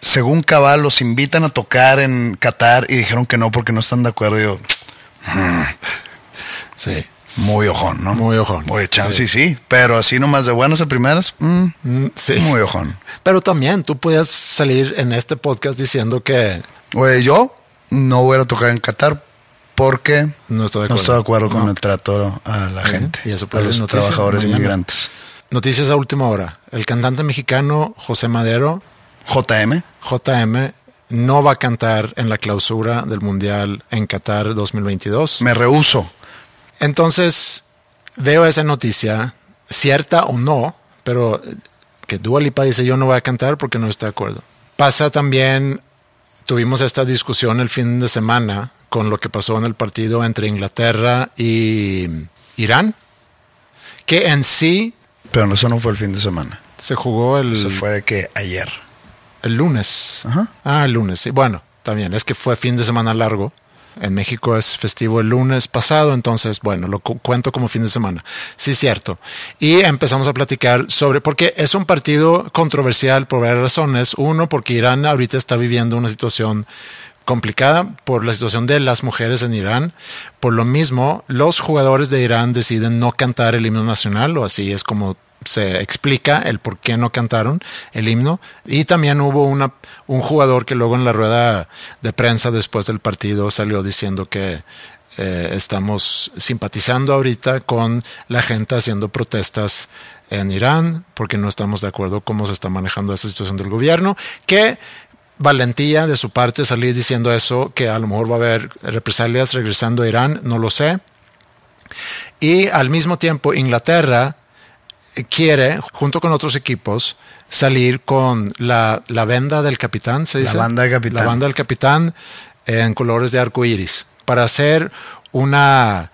según Cava los invitan a tocar en Qatar y dijeron que no porque no están de acuerdo. Yo, <laughs> Sí. muy ojón, ¿no? Muy ojón. Oye, chance sí. sí, pero así nomás de buenas a primeras, mm, Mm, sí. muy ojón. Pero también tú puedes salir en este podcast diciendo que Oye, yo no voy a a tocar en Qatar porque no estoy de no acuerdo. estoy de acuerdo con No. el trato a la gente, y eso a puede los ser noticia trabajadores mañana. inmigrantes. Noticias a última hora. El cantante mexicano José Madero, JM, JM, no va a cantar en la clausura del Mundial en Qatar 2022. me rehuso. Entonces, veo esa noticia, cierta o no, pero que Dua Lipa dice yo no voy a cantar porque no está de acuerdo. Pasa también, tuvimos esta discusión el fin de semana con lo que pasó en el partido entre Inglaterra y Irán, que en sí Pero eso no fue el fin de semana. se jugó el, Eso fue de que ayer. El lunes. Ajá. Ah, el lunes, sí. Bueno, también es que fue fin de semana largo. En México es festivo el lunes pasado, entonces, bueno, lo cu- cuento como fin de semana. Sí, cierto. Y empezamos a platicar sobre, porque es un partido controversial por varias razones. Uno, porque Irán ahorita está viviendo una situación complicada por la situación de las mujeres en Irán. Por lo mismo, los jugadores de Irán deciden no cantar el himno nacional, o así es como se explica el por qué no cantaron el himno. Y también hubo una, un jugador que luego en la rueda de prensa después del partido salió diciendo que eh, estamos simpatizando ahorita con la gente haciendo protestas en Irán porque no estamos de acuerdo cómo se está manejando esta situación del gobierno, que valentía de su parte salir diciendo eso, que a lo mejor va a haber represalias regresando a Irán, no lo sé. Y al mismo tiempo Inglaterra quiere, junto con otros equipos, salir con la, la venda del capitán, se La dice. banda del capitán. La banda del capitán en colores de arco iris, para hacer una,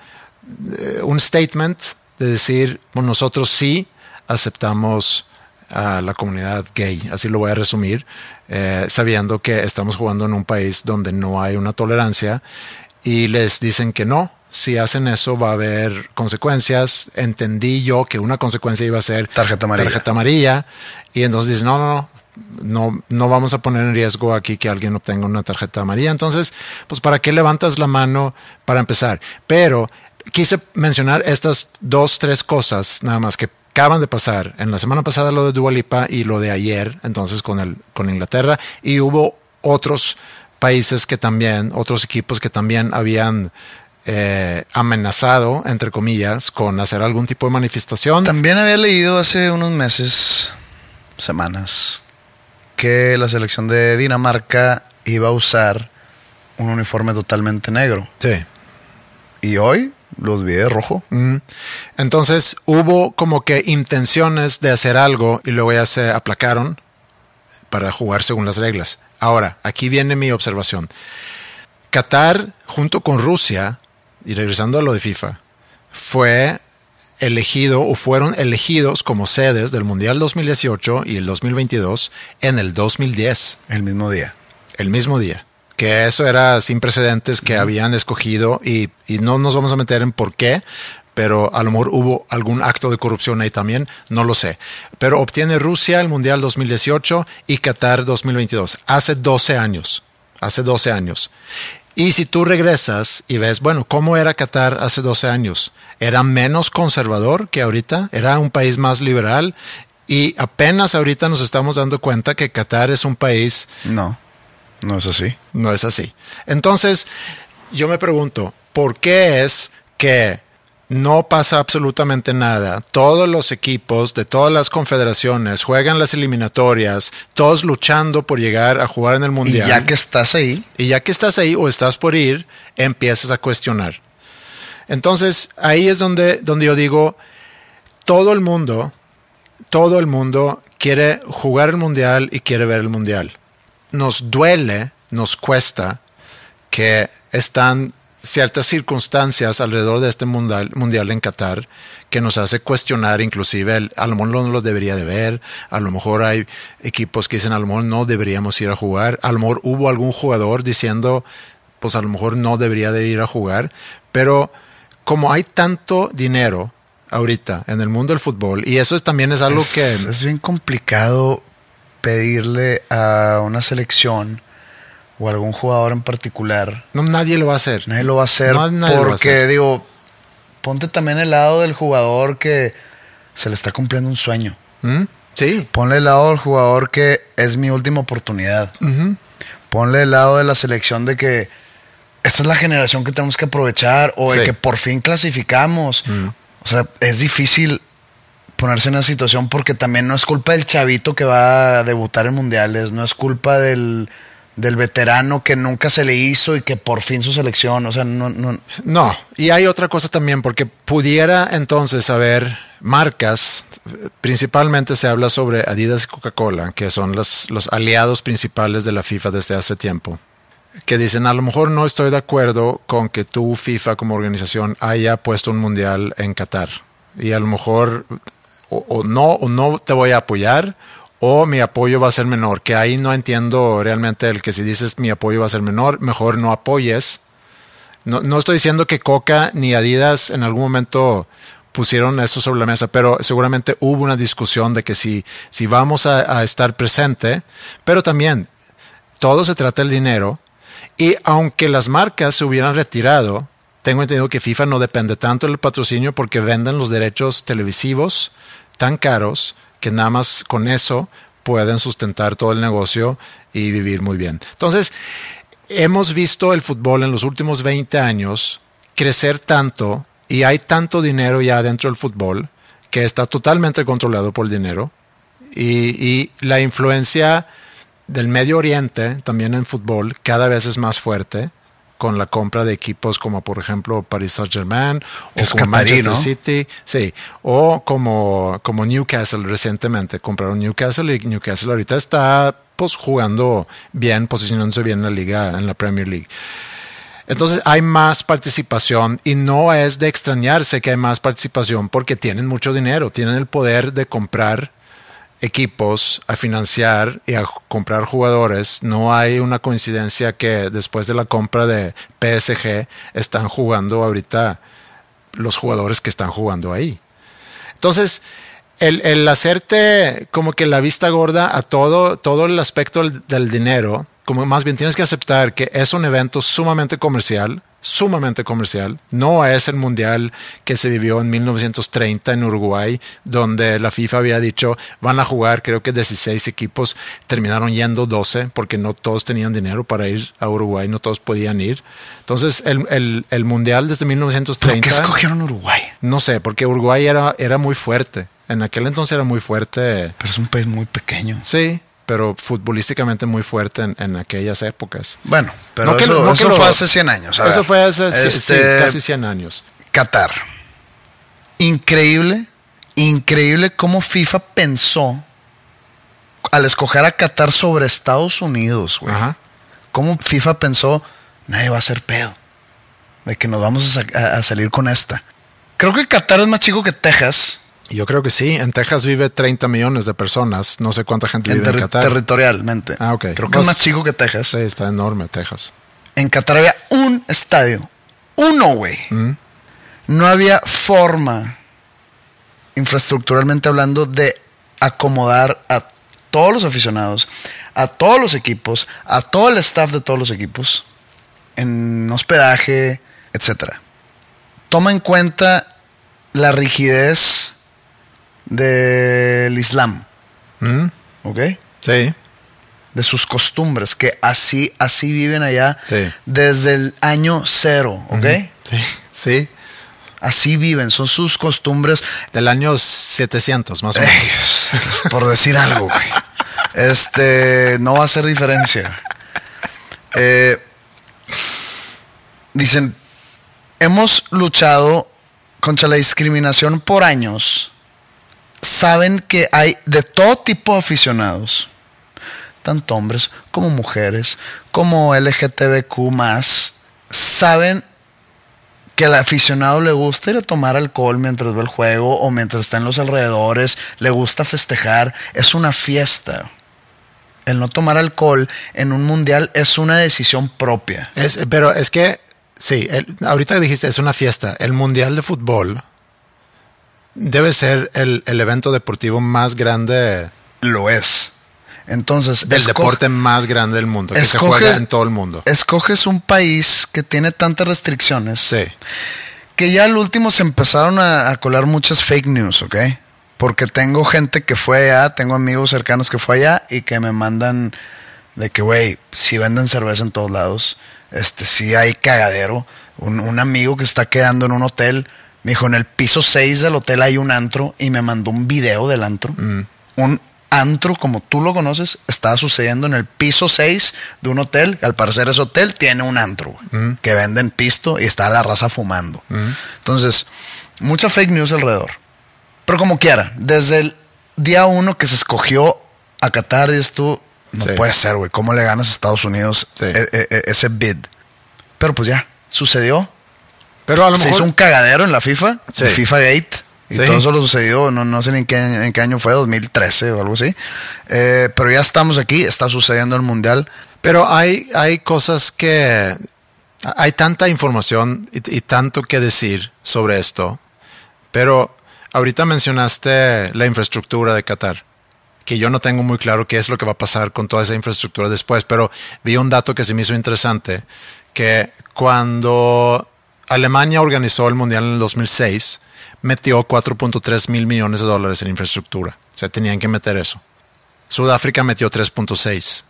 eh, un statement de decir, bueno, nosotros sí aceptamos a la comunidad gay, así lo voy a resumir, eh, sabiendo que estamos jugando en un país donde no hay una tolerancia y les dicen que no, si hacen eso va a haber consecuencias. Entendí yo que una consecuencia iba a ser Tarjeta amarilla. tarjeta amarilla y entonces dicen, no, no, no. No, no vamos a poner en riesgo aquí que alguien obtenga una tarjeta amarilla. Entonces, pues, ¿para qué levantas la mano para empezar? Pero quise mencionar estas dos, tres cosas nada más que acaban de pasar. En la semana pasada lo de Dualipa y lo de ayer, entonces con, el, con Inglaterra. Y hubo otros países que también, otros equipos que también habían eh, amenazado, entre comillas, con hacer algún tipo de manifestación. También había leído hace unos meses, semanas, que la selección de Dinamarca iba a usar un uniforme totalmente negro. Sí. Y hoy los vi de rojo. Mm. Entonces hubo como que intenciones de hacer algo y luego ya se aplacaron para jugar según las reglas. Ahora, aquí viene mi observación. Qatar, junto con Rusia, y regresando a lo de FIFA, fue elegido o fueron elegidos como sedes del Mundial 2018 y el 2022 en el 2010 El mismo día. el mismo día. Que eso era sin precedentes que habían escogido y, y no nos vamos a meter en por qué, pero a lo mejor hubo algún acto de corrupción ahí también, no lo sé. Pero obtiene Rusia el Mundial 2018 y Qatar 2022, hace 12 años, hace 12 años. Y si tú regresas y ves, bueno, ¿cómo era Qatar hace 12 años? Era menos conservador que ahorita, era un país más liberal y apenas ahorita nos estamos dando cuenta que Qatar es un país No. No es así. No es así. Entonces, yo me pregunto, ¿por qué es que no pasa absolutamente nada? Todos los equipos de todas las confederaciones juegan las eliminatorias, todos luchando por llegar a jugar en el Y Mundial. ya que estás ahí, Y ya que estás ahí o estás por ir, empiezas a cuestionar. Entonces, ahí es donde, donde yo digo, todo el mundo, todo el mundo quiere jugar el mundial y quiere ver el mundial. Nos duele, nos cuesta que están ciertas circunstancias alrededor de este mundial, mundial en Qatar que nos hace cuestionar inclusive el, a lo mejor no lo debería de ver, a lo mejor hay equipos que dicen a lo mejor no deberíamos ir a jugar, a lo mejor hubo algún jugador diciendo pues a lo mejor no debería de ir a jugar, pero como hay tanto dinero ahorita en el mundo del fútbol y eso es- también es algo es, que es bien complicado pedirle a una selección o algún jugador en particular. no, nadie lo va a hacer. Nadie lo va a hacer No, nadie lo va a porque, hacer. digo, ponte también el lado del jugador que se le está cumpliendo un sueño. ¿Mm? Sí, Ponle el lado del jugador que es mi última oportunidad. Ujú. Ponle el lado de la selección de que esta es la generación que tenemos que aprovechar o de que por fin clasificamos. Mm. O sea, es difícil ponerse en esa situación porque también no es culpa del chavito que va a debutar en mundiales, no es culpa del, del veterano que nunca se le hizo y que por fin su selección, o sea, no, no, No, y hay otra cosa también, porque pudiera entonces haber marcas, principalmente se habla sobre Adidas y Coca-Cola, que son los, los aliados principales de la FIFA desde hace tiempo, que dicen, a lo mejor no estoy de acuerdo con que tú, FIFA, como organización, haya puesto un mundial en Qatar. Y a lo mejor o, o no, o no te voy a apoyar, o mi apoyo va a ser menor, que ahí no entiendo realmente el que si dices mi apoyo va a ser menor, mejor no apoyes. No, no estoy diciendo que Coca ni Adidas en algún momento pusieron eso sobre la mesa, pero seguramente hubo una discusión de que si, si vamos a, a estar presente, pero también todo se trata del dinero y aunque las marcas se hubieran retirado, tengo entendido que FIFA no depende tanto del patrocinio porque venden los derechos televisivos tan caros que nada más con eso pueden sustentar todo el negocio y vivir muy bien. Entonces, hemos visto el fútbol en los últimos 20 años crecer tanto y hay tanto dinero ya dentro del fútbol que está totalmente controlado por el dinero y, y la influencia del Medio Oriente también en fútbol cada vez es más fuerte con la compra de equipos como por ejemplo Paris Saint Germain o Es como Manchester. City, sí, o como, como Newcastle recientemente compraron Newcastle y Newcastle ahorita está pues jugando bien, posicionándose bien en la liga, en la Premier League. Entonces hay más participación y no es de extrañarse que hay más participación porque tienen mucho dinero, tienen el poder de comprar equipos, a financiar y a comprar jugadores. No hay una coincidencia que después de la compra de PSG están jugando ahorita los jugadores que están jugando ahí. Entonces, el, el hacerte como que la vista gorda a todo, todo el aspecto del, del dinero, como más bien tienes que aceptar que es un evento sumamente comercial, sumamente comercial. No es el mundial que se vivió en 1930 en Uruguay, donde la FIFA había dicho van a jugar, creo que 16 equipos, terminaron yendo 12 porque no todos tenían dinero para ir a Uruguay, no todos podían ir. Entonces, el, el, el mundial desde ¿Por 1930. qué escogieron Uruguay? No sé, porque Uruguay era, era muy fuerte. En aquel entonces era muy fuerte. Pero es un país muy pequeño. Sí, pero futbolísticamente muy fuerte en, en aquellas épocas. Bueno, pero No que eso, lo- no que eso lo- fue hace 100 años. a Eso ver. fue hace Este, sí, casi 100 años. Qatar. Increíble, increíble cómo FIFA pensó al escoger a Qatar sobre Estados Unidos, güey. Ajá. Cómo FIFA pensó, nadie va a hacer pedo. De que nos vamos a, a- a salir con esta. Creo que Qatar es más chico que Texas Yo creo que sí. En Texas vive 30 millones de personas. No sé cuánta gente en vive en Qatar. territorialmente. Ah, ok. Creo que es más chico que Texas. Sí, está enorme Texas. En Qatar había un estadio. Uno, güey. Mm. No había forma, infraestructuralmente hablando, de acomodar a todos los aficionados, a todos los equipos, a todo el staff de todos los equipos, en hospedaje, etcétera. Toma en cuenta la rigidez del Islam. Mm, ¿Ok? Sí. de sus costumbres, que así, así viven allá Sí. desde el año cero, ¿ok? Sí, sí. Así viven, son sus costumbres. Del año 700, más o Ey, menos. <laughs> por decir algo, güey. Este, no va a hacer diferencia. Eh, dicen, hemos luchado contra la discriminación por años. Saben que hay de todo tipo de aficionados, tanto hombres como mujeres, como LGTBQ más, saben que al aficionado le gusta ir a tomar alcohol mientras ve el juego o mientras está en los alrededores, le gusta festejar, es una fiesta. El no tomar alcohol en un mundial es una decisión propia. Es- pero es que, sí, el- ahorita dijiste, es una fiesta. El Mundial de Fútbol debe ser el, el evento deportivo más grande Lo es. Entonces, esco- deporte más grande del mundo, que se juega en todo el mundo. Escoges un país que tiene tantas restricciones Sí, que ya al último se empezaron a, a colar muchas fake news, ¿ok? Porque tengo gente que fue allá, tengo amigos cercanos que fue allá y que me mandan de que, güey, si venden cerveza en todos lados, este, si hay cagadero. Un, un amigo que está quedando en un hotel, me dijo, en el piso 6 del hotel hay un antro y me mandó un video del antro. Un antro, como tú lo conoces, estaba sucediendo en el piso 6 de un hotel. Al parecer ese hotel tiene un antro, güey, que venden pisto y está la raza fumando. Entonces, mucha fake news alrededor. Pero como quiera, desde el día uno que se escogió a Qatar, y esto no Sí. puede ser, güey. ¿Cómo le ganas a Estados Unidos Sí. e- e- e- ese bid? Pero pues ya, sucedió. Pero a lo Se mejor hizo un cagadero en la FIFA, Sí. el FIFA Gate. Y Sí. todo eso lo sucedió, no, no sé ni en qué, en qué año fue, 2013 o algo así. Eh, pero ya estamos aquí, está sucediendo el Mundial. Pero hay, hay cosas que... Hay tanta información y, y tanto que decir sobre esto. Pero ahorita mencionaste la infraestructura de Qatar, que yo no tengo muy claro qué es lo que va a pasar con toda esa infraestructura después, pero vi un dato que se me hizo interesante, que cuando Alemania organizó el Mundial en el 2006, metió 4.3 mil millones de dólares en infraestructura. O sea, tenían que meter eso. Sudáfrica metió 3.6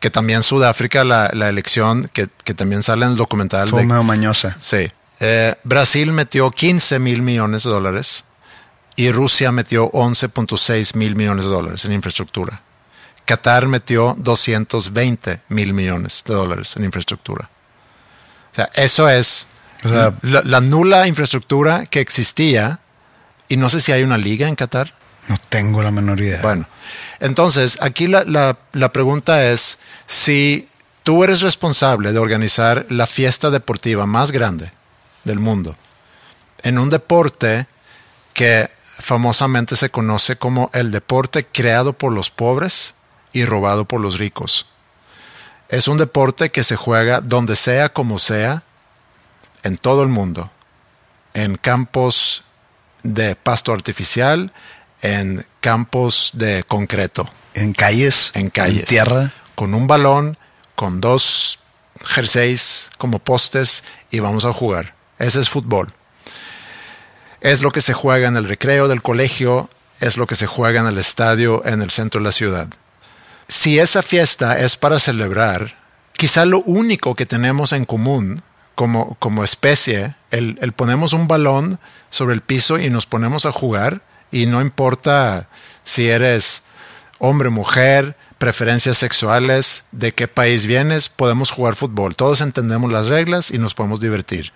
que también Sudáfrica, la, la elección que, que también sale en el documental. Fue de- medio mañosa. sí. Eh, Brasil metió 15 mil millones de dólares y Rusia metió 11.6 mil millones de dólares en infraestructura. Qatar metió 220 mil millones de dólares en infraestructura. O sea, eso es O sea- la, la nula infraestructura que existía. Y no sé si hay una liga en Qatar. No tengo la menor idea. Bueno, entonces aquí la, la- la pregunta es si tú eres responsable de organizar la fiesta deportiva más grande del mundo en un deporte que famosamente se conoce como el deporte creado por los pobres y robado por los ricos. Es un deporte que se juega donde sea como sea, en todo el mundo, en campos de pasto artificial, en campos de concreto, en calles, en calles, tierra. con un balón, con dos jerseys como postes y vamos a jugar. Ese es fútbol. Es lo que se juega en el recreo del colegio, es lo que se juega en el estadio en el centro de la ciudad. Si esa fiesta es para celebrar, quizá lo único que tenemos en común como, como especie, el, el ponemos un balón sobre el piso y nos ponemos a jugar y no importa si eres hombre, mujer, preferencias sexuales, de qué país vienes, podemos jugar fútbol. Todos entendemos las reglas y nos podemos divertir.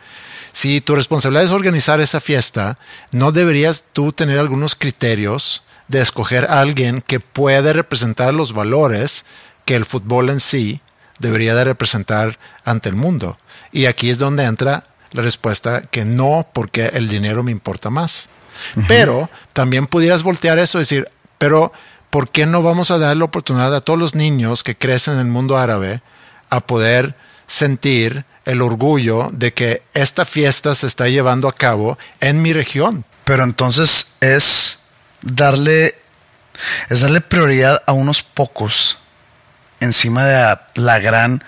Si tu responsabilidad es organizar esa fiesta, ¿no deberías tú tener algunos criterios de escoger a alguien que puede representar los valores que el fútbol en sí debería de representar ante el mundo? Y aquí es donde entra la respuesta que no, porque el dinero me importa más. Pero también pudieras voltear eso y decir, pero ¿por qué no vamos a dar la oportunidad a todos los niños que crecen en el mundo árabe a poder sentir el orgullo de que esta fiesta se está llevando a cabo en mi región? Pero entonces es darle, es darle prioridad a unos pocos encima de la, gran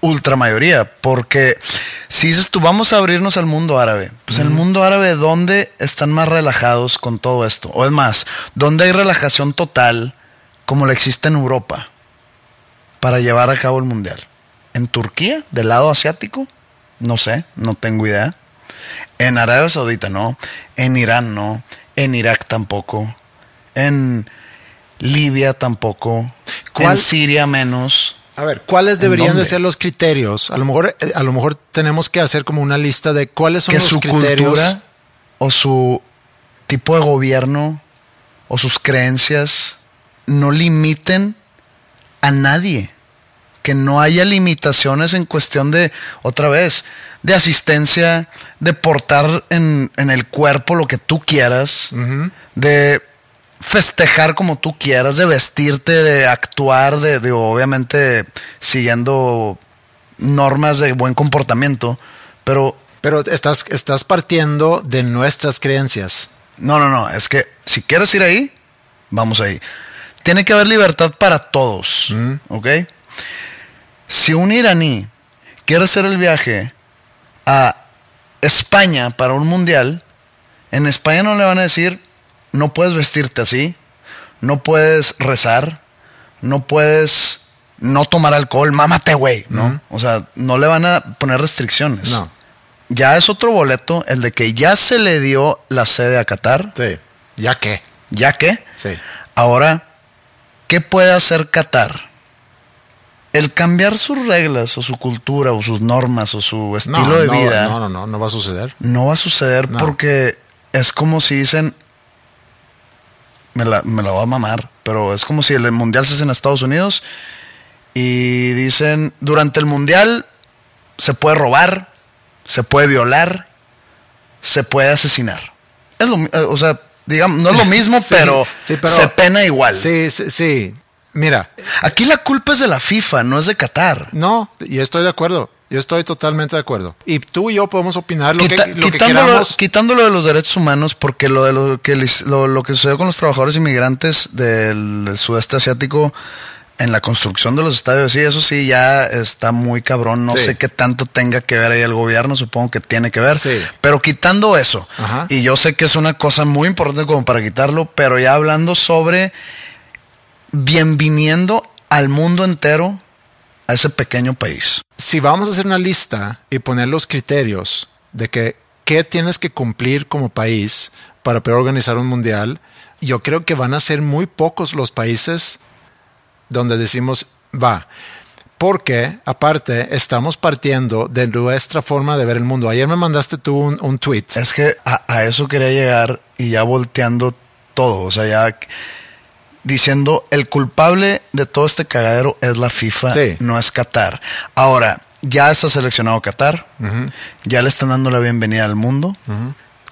ultra mayoría. Porque si dices tú, vamos a abrirnos al mundo árabe, pues el mundo árabe, ¿dónde están más relajados con todo esto? O es más, ¿dónde hay relajación total como la existe en Europa? para llevar a cabo el mundial? ¿En Turquía, del lado asiático? No sé, no tengo idea. En Arabia Saudita no. En Irán no. En Irak tampoco. En Libia tampoco. ¿Cuál? En Siria menos. A ver, ¿cuáles deberían de ser los criterios? A lo mejor, eh, a lo mejor tenemos que hacer como una lista de cuáles son que los su criterios. cultura o su tipo de gobierno o sus creencias no limiten a nadie. Que no haya limitaciones en cuestión de, otra vez, de asistencia, de portar en, en el cuerpo lo que tú quieras, de festejar como tú quieras, de vestirte, de actuar, de, de obviamente siguiendo normas de buen comportamiento, pero Pero estás, estás partiendo de nuestras creencias. no, no, no. Es que si quieres ir ahí, vamos ahí. Tiene que haber libertad para todos. ¿Ok? Si un iraní quiere hacer el viaje a España para un mundial, en España no le van a decir, no puedes vestirte así, no puedes rezar, no puedes no tomar alcohol, mámate, güey, ¿no? O sea, no le van a poner restricciones. No. Ya es otro boleto, el de que ya se le dio la sede a Qatar, Sí. ¿Ya qué? ya que Sí. ahora, ¿qué puede hacer Qatar? El cambiar sus reglas o su cultura o sus normas o su estilo No, de no, vida No, no, no, no va a suceder. no va a suceder No. porque es como si dicen, me la, me la voy a mamar, pero es como si el mundial se hace en Estados Unidos y dicen, durante el mundial se puede robar, se puede violar, se puede asesinar. Es lo, eh, o sea, digamos, no es lo <laughs> mismo, Sí, pero, sí, pero- se pena igual. Sí, sí, sí. Mira, Aquí la culpa es de la FIFA, no es de Qatar. no, y estoy de acuerdo. Yo estoy totalmente de acuerdo. Y tú y yo podemos opinar lo, Quita- que, lo que queramos. quitándolo de los derechos humanos, porque lo de lo que, les- lo, lo que sucedió con los trabajadores inmigrantes del, del sudeste asiático en la construcción de los estadios, sí, eso sí ya está muy cabrón. No Sí. sé qué tanto tenga que ver ahí el gobierno, supongo que tiene que ver. Sí. Pero quitando eso, Ajá. y yo sé que es una cosa muy importante como para quitarlo, pero ya hablando sobre bienviniendo al mundo entero a ese pequeño país. si vamos a hacer una lista y poner los criterios de que qué tienes que cumplir como país para poder organizar un mundial, yo creo que van a ser muy pocos los países donde decimos va. Porque, aparte, estamos partiendo de nuestra forma de ver el mundo. Ayer me mandaste tú un, un tweet. Es que a, a eso quería llegar y ya volteando todo, o sea, ya diciendo el culpable de todo este cagadero es la FIFA, Sí. no es Qatar. Ahora, ya está seleccionado Qatar, ya le están dando la bienvenida al mundo,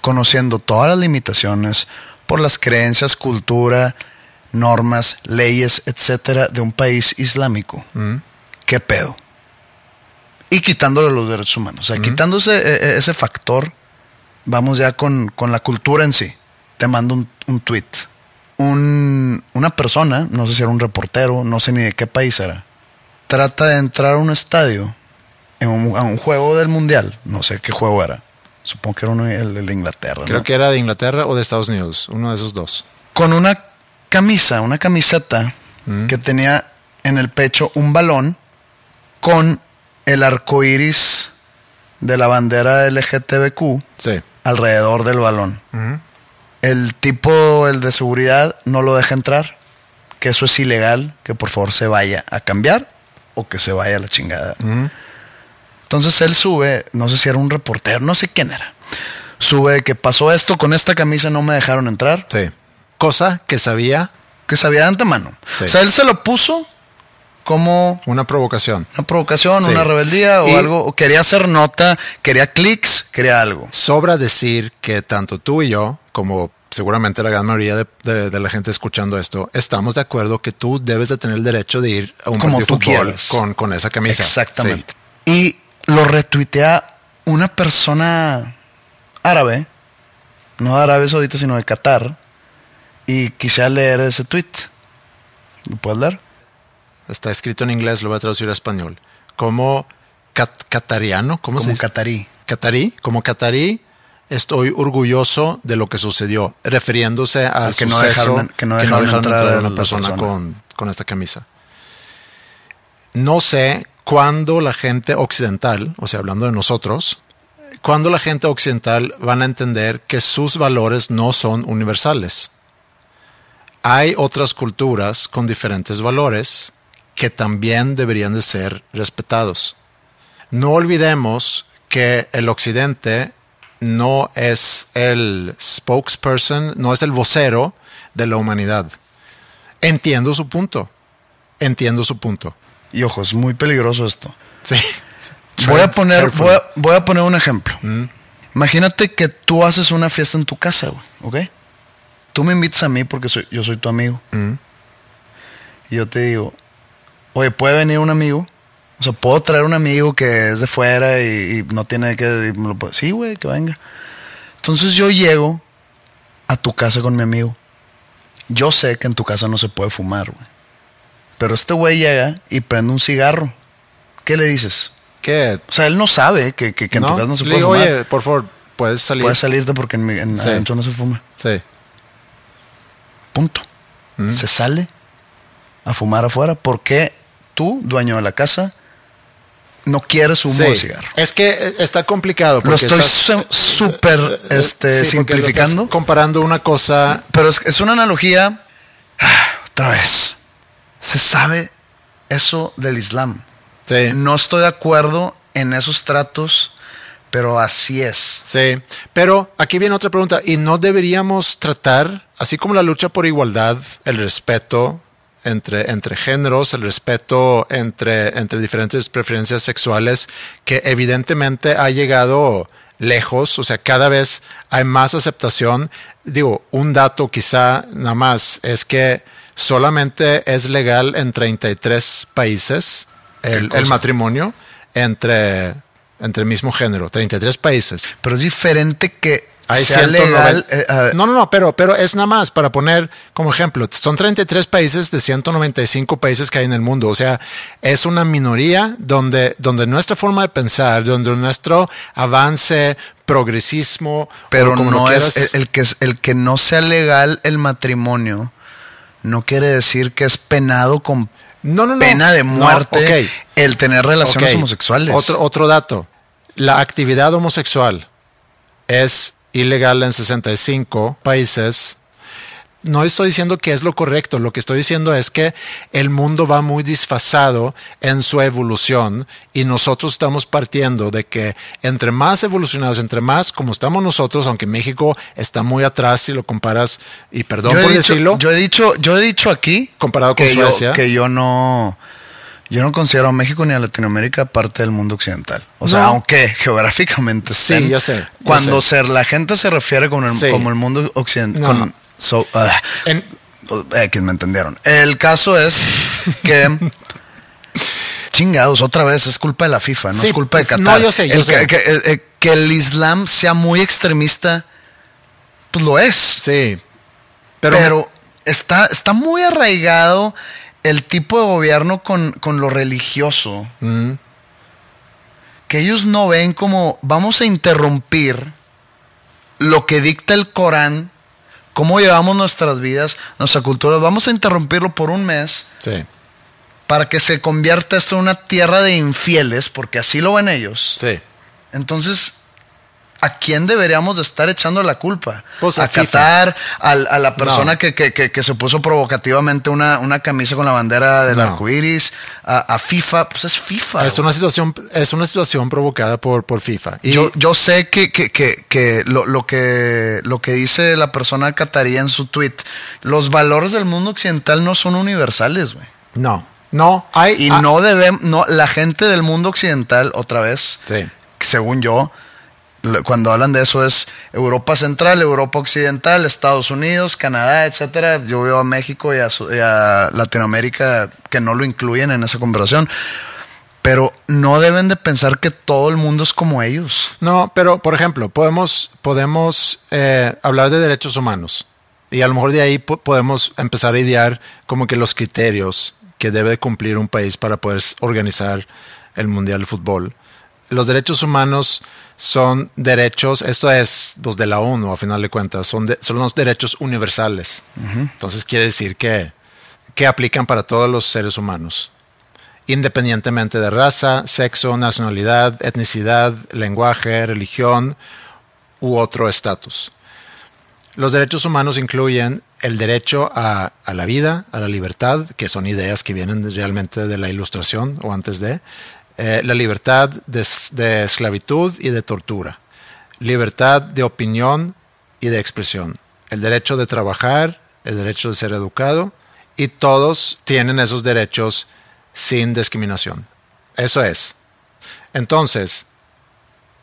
conociendo todas las limitaciones por las creencias, cultura, normas, leyes, etcétera, de un país islámico. ¿Qué pedo? Y quitándole los derechos humanos. O sea, quitando ese, e- e- ese factor, vamos ya con, con la cultura en sí. Te mando un, un tweet. Un- una persona, no sé si era un reportero, no sé ni de qué país era, trata de entrar a un estadio, en un, a un juego del mundial, no sé qué juego era. Supongo que era uno el, de Inglaterra. Creo ¿no? que era de Inglaterra o de Estados Unidos, uno de esos dos. con una camisa, una camiseta que tenía en el pecho un balón con el arco iris de la bandera LGTBQ Sí. alrededor del balón. El tipo, el de seguridad, no lo deja entrar, que eso es ilegal, que por favor se vaya a cambiar o que se vaya a la chingada. Entonces él sube, no sé si era un reportero, no sé quién era. Sube que pasó esto con esta camisa, no me dejaron entrar Sí. Cosa que sabía que sabía de antemano. Sí. O sea, él se lo puso como una provocación. una provocación, Sí. una rebeldía o Y- algo. quería hacer nota, quería clics, quería algo. Sobra decir que tanto tú y yo, como seguramente la gran mayoría de, de- de la gente escuchando esto, estamos de acuerdo que tú debes de tener el derecho de ir a un Como partido de fútbol con, con esa camisa. Exactamente. Y lo retuitea una persona árabe, no de Arabia Saudita, sino de Qatar. Y quisiera leer ese tweet. ¿Lo puedes leer? Sí. Está escrito en inglés, lo voy a traducir a español. Como cat- catariano, ¿cómo se Como dice? catarí. Catarí, como catarí, estoy orgulloso de lo que sucedió, refiriéndose al que no dejaron- que no dejaron entrar a a una persona, persona. Con, con esta camisa. no sé cuándo la gente occidental, o sea, hablando de nosotros, cuándo la gente occidental van a entender que sus valores no son universales. Hay otras culturas con diferentes valores que también deberían de ser respetados. No olvidemos que el occidente no es el spokesperson, no es el vocero de la humanidad. Entiendo su punto. Entiendo su punto. Y ojo, es muy peligroso esto. Sí. Voy a poner, voy a, voy a poner un ejemplo. Imagínate que tú haces una fiesta en tu casa, güey, ¿ok? Tú me invitas a mí porque soy, yo soy tu amigo. Y yo te digo, oye, ¿puede venir un amigo? O sea, ¿puedo traer un amigo que es de fuera y, y no tiene que... y me lo puedo- Sí, güey, que venga. Entonces yo llego a tu casa con mi amigo. Yo sé que en tu casa no se puede fumar, güey. Pero este güey llega y prende un cigarro. ¿Qué le dices? ¿Qué? O sea, él no sabe que, que- que en tu casa no se puede digo, fumar. oye, por favor, puedes salir. Puedes salirte porque en, mi- en- Sí. adentro no se fuma. Sí. Punto. Mm. Se sale a fumar afuera. ¿Por qué tú, dueño de la casa, no quieres humo Sí. de cigarro? Es que eh, está complicado. Lo estoy su- súper eh, este, sí, lo estás simplificando. comparando una cosa. Pero es, es una analogía. ah, Otra vez. Se sabe eso del Islam. Sí. No estoy de acuerdo en esos tratos, pero así es. Sí, pero aquí viene otra pregunta. ¿Y no deberíamos tratar, así como la lucha por igualdad, el respeto entre, entre géneros, el respeto entre, entre diferentes preferencias sexuales, que evidentemente ha llegado lejos, o sea, cada vez hay más aceptación? Digo, un dato quizá nada más es que solamente es legal en 33 países el, matrimonio entre, entre el mismo género, 33 países. Pero es diferente que Hay sea 190 legal. eh, no, no, no, pero, pero es nada más para poner como ejemplo. Son 33 países de 195 países que hay en el mundo. O sea, es una minoría donde, donde nuestra forma de pensar, donde nuestro avance, progresismo, pero como no es el, el que el que no sea legal el matrimonio no quiere decir que es penado con no, no, no. pena de muerte el tener relaciones homosexuales. Otro, otro dato. La actividad homosexual es ilegal en 65 países. No estoy diciendo que es lo correcto, lo que estoy diciendo es que el mundo va muy disfasado en su evolución y nosotros estamos partiendo de que entre más evolucionados, entre más como estamos nosotros, aunque México está muy atrás si lo comparas, y perdón yo, por dicho, decirlo, yo he dicho, yo he dicho aquí comparado con que yo, Suecia. que yo no yo no considero a México ni a Latinoamérica parte del mundo occidental. O sea, No. aunque <laughs> geográficamente Sí, estén, ya sé, ya Cuando sé. se- la gente se refiere con el, Sí. como el mundo occidental, No. con- so- ah, En- eh, que me entendieron. El caso es que <laughs> chingados, otra vez es culpa de la FIFA, no Sí, es culpa de pues, Qatar. no, yo sé, yo el, sé. Que, que- el- el- que el Islam sea muy extremista, pues lo es. sí, Pero, pero, está, está muy arraigado el tipo de gobierno con, con lo religioso. Mm. Que ellos no ven como vamos a interrumpir lo que dicta el Corán, cómo llevamos nuestras vidas, nuestra cultura. Vamos a interrumpirlo por un mes sí, para que se convierta esto en una tierra de infieles, porque así lo ven ellos. sí. Entonces, ¿a quién deberíamos de estar echando la culpa? Pues a. Qatar, a, la persona No. que, que- que- se puso provocativamente una, una camisa con la bandera del No. arco iris, a, a FIFA, pues es FIFA. Es güey. una situación, es una situación provocada por, por FIFA. Y yo, yo sé que, que, que, que lo, lo que lo que dice la persona catarí en su tweet, los valores del mundo occidental no son universales, güey. no, no, hay Y ah, no debemos, no, la gente del mundo occidental, otra vez, Sí. según yo, cuando hablan de eso es Europa Central, Europa Occidental, Estados Unidos, Canadá, etcétera. Yo veo a México y a, y a Latinoamérica que no lo incluyen en esa conversación. Pero no deben de pensar que todo el mundo es como ellos. No, pero por ejemplo, podemos, podemos eh, hablar de derechos humanos y a lo mejor de ahí po- podemos empezar a idear como que los criterios que debe cumplir un país para poder organizar el Mundial de Fútbol. Los derechos humanos son derechos, esto es los de la ONU a final de cuentas, son, de- son los derechos universales. Entonces quiere decir que, que aplican para todos los seres humanos. independientemente de raza, sexo, nacionalidad, etnicidad, lenguaje, religión u otro estatus. Los derechos humanos incluyen el derecho a, a, la vida, a la libertad, que son ideas que vienen realmente de la ilustración o antes de, eh, la libertad de, de esclavitud y de tortura, libertad de opinión y de expresión, el derecho de trabajar, el derecho de ser educado, y todos tienen esos derechos sin discriminación. Eso es. Entonces,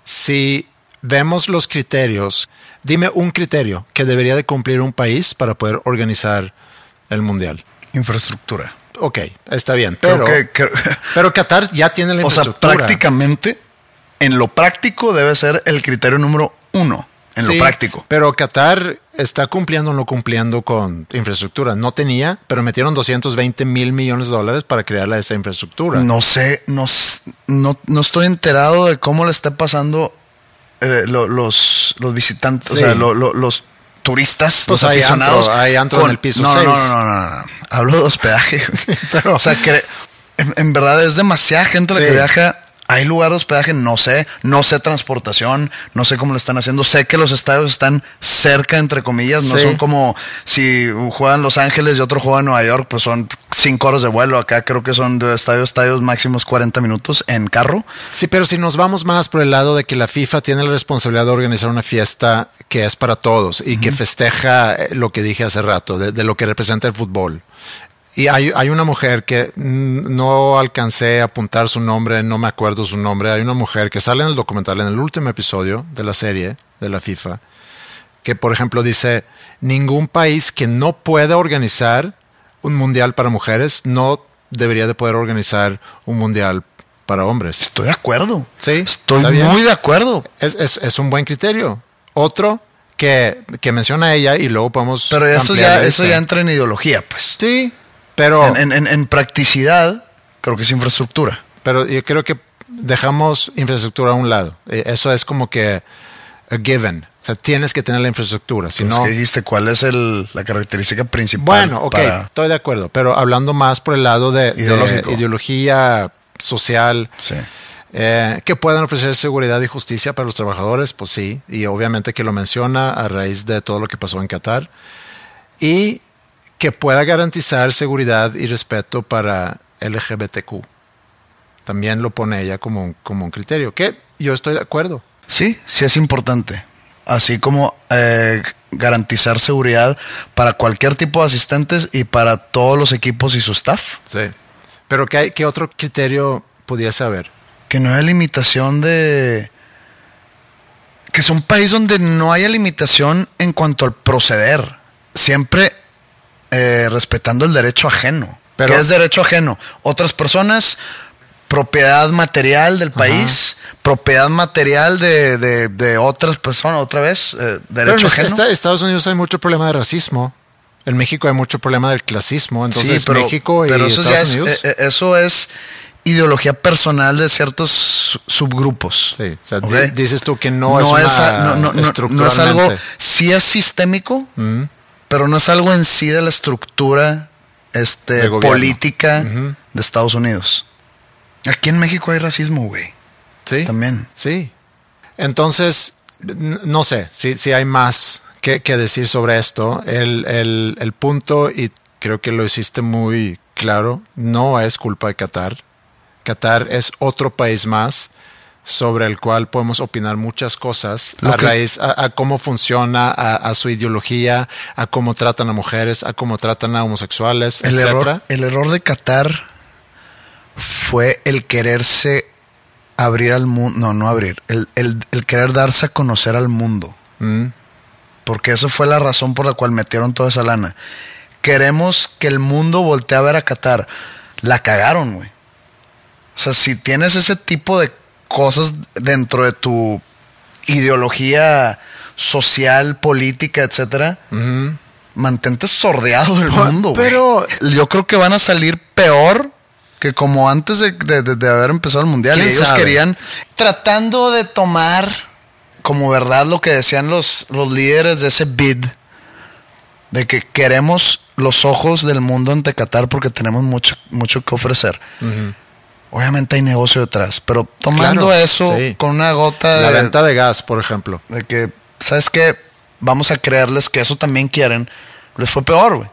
si vemos los criterios, dime un criterio que debería de cumplir un país para poder organizar el mundial. Infraestructura. Ok, está bien, pero, Creo que- creo- <laughs> pero Qatar ya tiene la o sea, infraestructura. prácticamente, en lo práctico debe ser el criterio número uno. En Sí, lo práctico. Pero Qatar está cumpliendo o no cumpliendo con infraestructura. No tenía, pero metieron 220 mil millones de dólares para crear esa infraestructura. No sé, no, no, no estoy enterado de cómo le está pasando eh, lo- los, los visitantes, o sea, lo- lo- los turistas, Pues los hay aficionados. antro, hay antro en el piso no, no, seis. no, no, no, no, no. Hablo de hospedaje. pero- <laughs> o sea, que en, en verdad es demasiada gente la Sí. que viaja. Hay lugar de hospedaje, no sé, no sé transportación, no sé cómo lo están haciendo. Sé que los estadios están cerca, entre comillas, no Sí. son como si juegan Los Ángeles y otro juega en Nueva York, pues son cinco horas de vuelo. Acá creo que son de estadio a estadio máximos 40 minutos en carro. Sí, pero si nos vamos más por el lado de que la FIFA tiene la responsabilidad de organizar una fiesta que es para todos y que festeja eh, lo que dije hace rato, de, de lo que representa el fútbol. Y hay, hay una mujer que mm, no alcancé a apuntar su nombre, no me acuerdo su nombre. Hay una mujer que sale en el documental, en el último episodio de la serie de la FIFA, que por ejemplo dice, ningún país que no pueda organizar un mundial para mujeres no debería de poder organizar un mundial para hombres. Estoy de acuerdo. Sí, Estoy muy de acuerdo. Es, es- es un buen criterio. Otro que, que menciona ella y luego podemos. Pero eso ya, eso ya entra en ideología, pues. Sí, pero, En, en- en- practicidad, creo que es infraestructura. pero yo creo que dejamos infraestructura a un lado. Eh, Eso es como que a given. O sea, tienes que tener la infraestructura. Si no, ¿qué dijiste? ¿Cuál es el- la característica principal? bueno, ok, para- estoy de acuerdo. Pero hablando más por el lado de, de ideología social, Sí. Eh, que puedan ofrecer seguridad y justicia para los trabajadores, pues sí, y obviamente que lo menciona a raíz de todo lo que pasó en Qatar, y que pueda garantizar seguridad y respeto para LGBTQ. También lo pone ella como un, como un criterio, que yo estoy de acuerdo. Sí, sí es importante. Así como eh, garantizar seguridad para cualquier tipo de asistentes y para todos los equipos y su staff. Sí. Pero ¿qué, hay- qué otro criterio pudiese haber? Que no haya limitación de... Que es un país donde no haya limitación en cuanto al proceder. Siempre eh, respetando el derecho ajeno. Pero- ¿Qué es derecho ajeno? Otras personas, propiedad material del país, propiedad material de, de- de otras personas, otra vez, eh, Pero derecho en ajeno. esta- Estados Unidos hay mucho problema de racismo. En México hay mucho problema del clasismo. Entonces, México y pero eso, Estados es, Unidos. eh, eh, eso es ideología personal de ciertos su- subgrupos. Sí, o sea, dices tú que no, es, una a- no, no- no- no es algo, sí es sistémico, Mm. Pero no es algo en sí de la estructura este, política de Estados Unidos. Aquí en México hay racismo, güey. Sí, También. sí. Entonces, no sé si, si hay más que, que decir sobre esto. El, el- el punto, y creo que lo hiciste muy claro, no es culpa de Qatar. Qatar es otro país más sobre el cual podemos opinar muchas cosas Lo a que- raíz a, a cómo funciona, a, a su ideología, a cómo tratan a mujeres, a cómo tratan a homosexuales, El error, el error de Qatar fue el quererse abrir al mundo. No, no abrir. El, el- el querer darse a conocer al mundo. Mm. Porque eso fue la razón por la cual metieron toda esa lana. Queremos que el mundo voltee a ver a Qatar. La cagaron, güey. O sea, si tienes ese tipo de cosas dentro de tu ideología social, política, etcétera, mantente sordeado del mundo, pero- yo creo que van a salir peor que como antes de, de- haber empezado el mundial. Y ¿Quién ellos sabe? querían, tratando de tomar como verdad lo que decían los, los líderes de ese bid, de que queremos los ojos del mundo ante Qatar porque tenemos mucho, mucho que ofrecer. Obviamente hay negocio detrás, pero tomando Claro, eso sí. con una gota La de, venta de gas, por ejemplo. de que, ¿sabes qué? Vamos a creerles que eso también quieren, les fue peor, güey.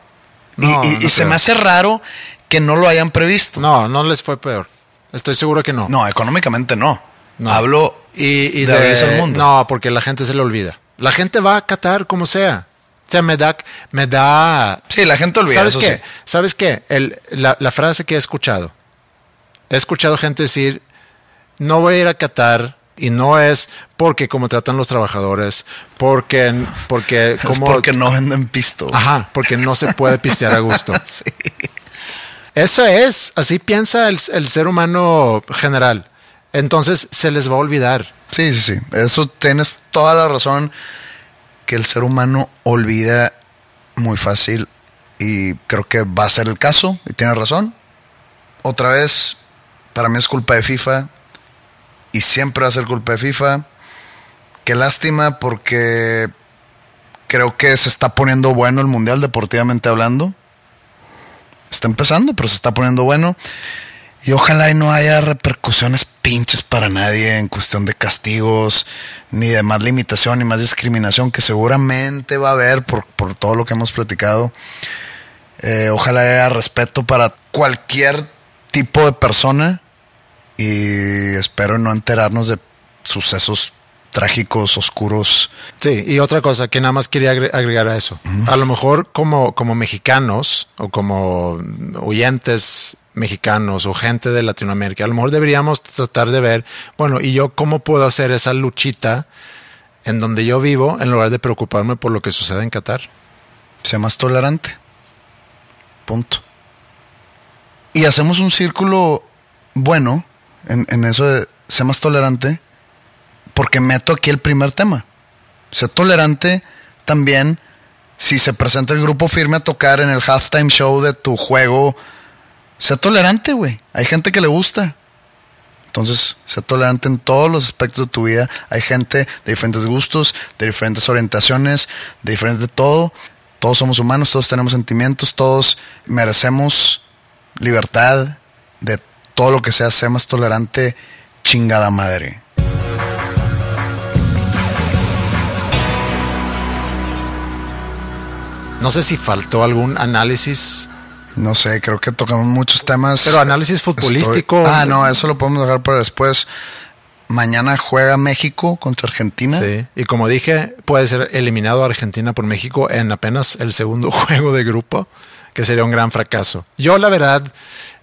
Y- No, y no y se me hace raro que no lo hayan previsto. No, no les fue peor. Estoy seguro que no. No, económicamente no. No. Hablo y, y de abrirse al mundo. No, porque la gente se le olvida. La gente va a Qatar como sea. O sea, me da, me da. Sí, la gente olvida, ¿Sabes eso qué? sí. ¿Sabes qué? El- la, la frase que he escuchado. He escuchado gente decir, no voy a ir a Qatar y no es porque como tratan los trabajadores, porque, porque <laughs> Es como... porque no venden pisto. Ajá, porque no se puede pistear a gusto. <laughs> Sí. Eso es, así piensa el, el ser humano general. Entonces se les va a olvidar. Sí, sí, sí. Eso tienes toda la razón que el ser humano olvida muy fácil y creo que va a ser el caso y tienes razón. Otra vez, para mí es culpa de FIFA y siempre va a ser culpa de FIFA. Qué lástima porque creo que se está poniendo bueno el mundial deportivamente hablando. Está empezando, pero se está poniendo bueno. Y ojalá y no haya repercusiones pinches para nadie en cuestión de castigos, ni de más limitación, ni más discriminación, que seguramente va a haber por, por todo lo que hemos platicado. Eh, ojalá haya respeto para cualquier tipo de persona y espero no enterarnos de sucesos trágicos, oscuros. Sí, y otra cosa que nada más quería agre- agregar a eso. A lo mejor como, como mexicanos o como oyentes mexicanos o gente de Latinoamérica, a lo mejor deberíamos tratar de ver, bueno, ¿y yo cómo puedo hacer esa luchita en donde yo vivo en lugar de preocuparme por lo que sucede en Qatar? Sea más tolerante. Punto. Y hacemos un círculo bueno en, eso de ser más tolerante, porque meto aquí el primer tema. Ser tolerante también si se presenta el grupo firme a tocar en el halftime show de tu juego. Sé tolerante, güey. Hay gente que le gusta. Entonces, sé tolerante en todos los aspectos de tu vida. Hay gente de diferentes gustos, de diferentes orientaciones, de diferente todo. Todos somos humanos, todos tenemos sentimientos, todos merecemos libertad de todo lo que sea. Sé más tolerante, chingada madre. No sé si faltó algún análisis, No sé, creo que tocamos muchos temas. pero análisis futbolístico. Estoy- Ah, no, eso lo podemos dejar para después. Mañana juega México contra Argentina. Sí, y como dije, puede ser eliminado Argentina por México en apenas el segundo <laughs> juego de grupo, que sería un gran fracaso. Yo la verdad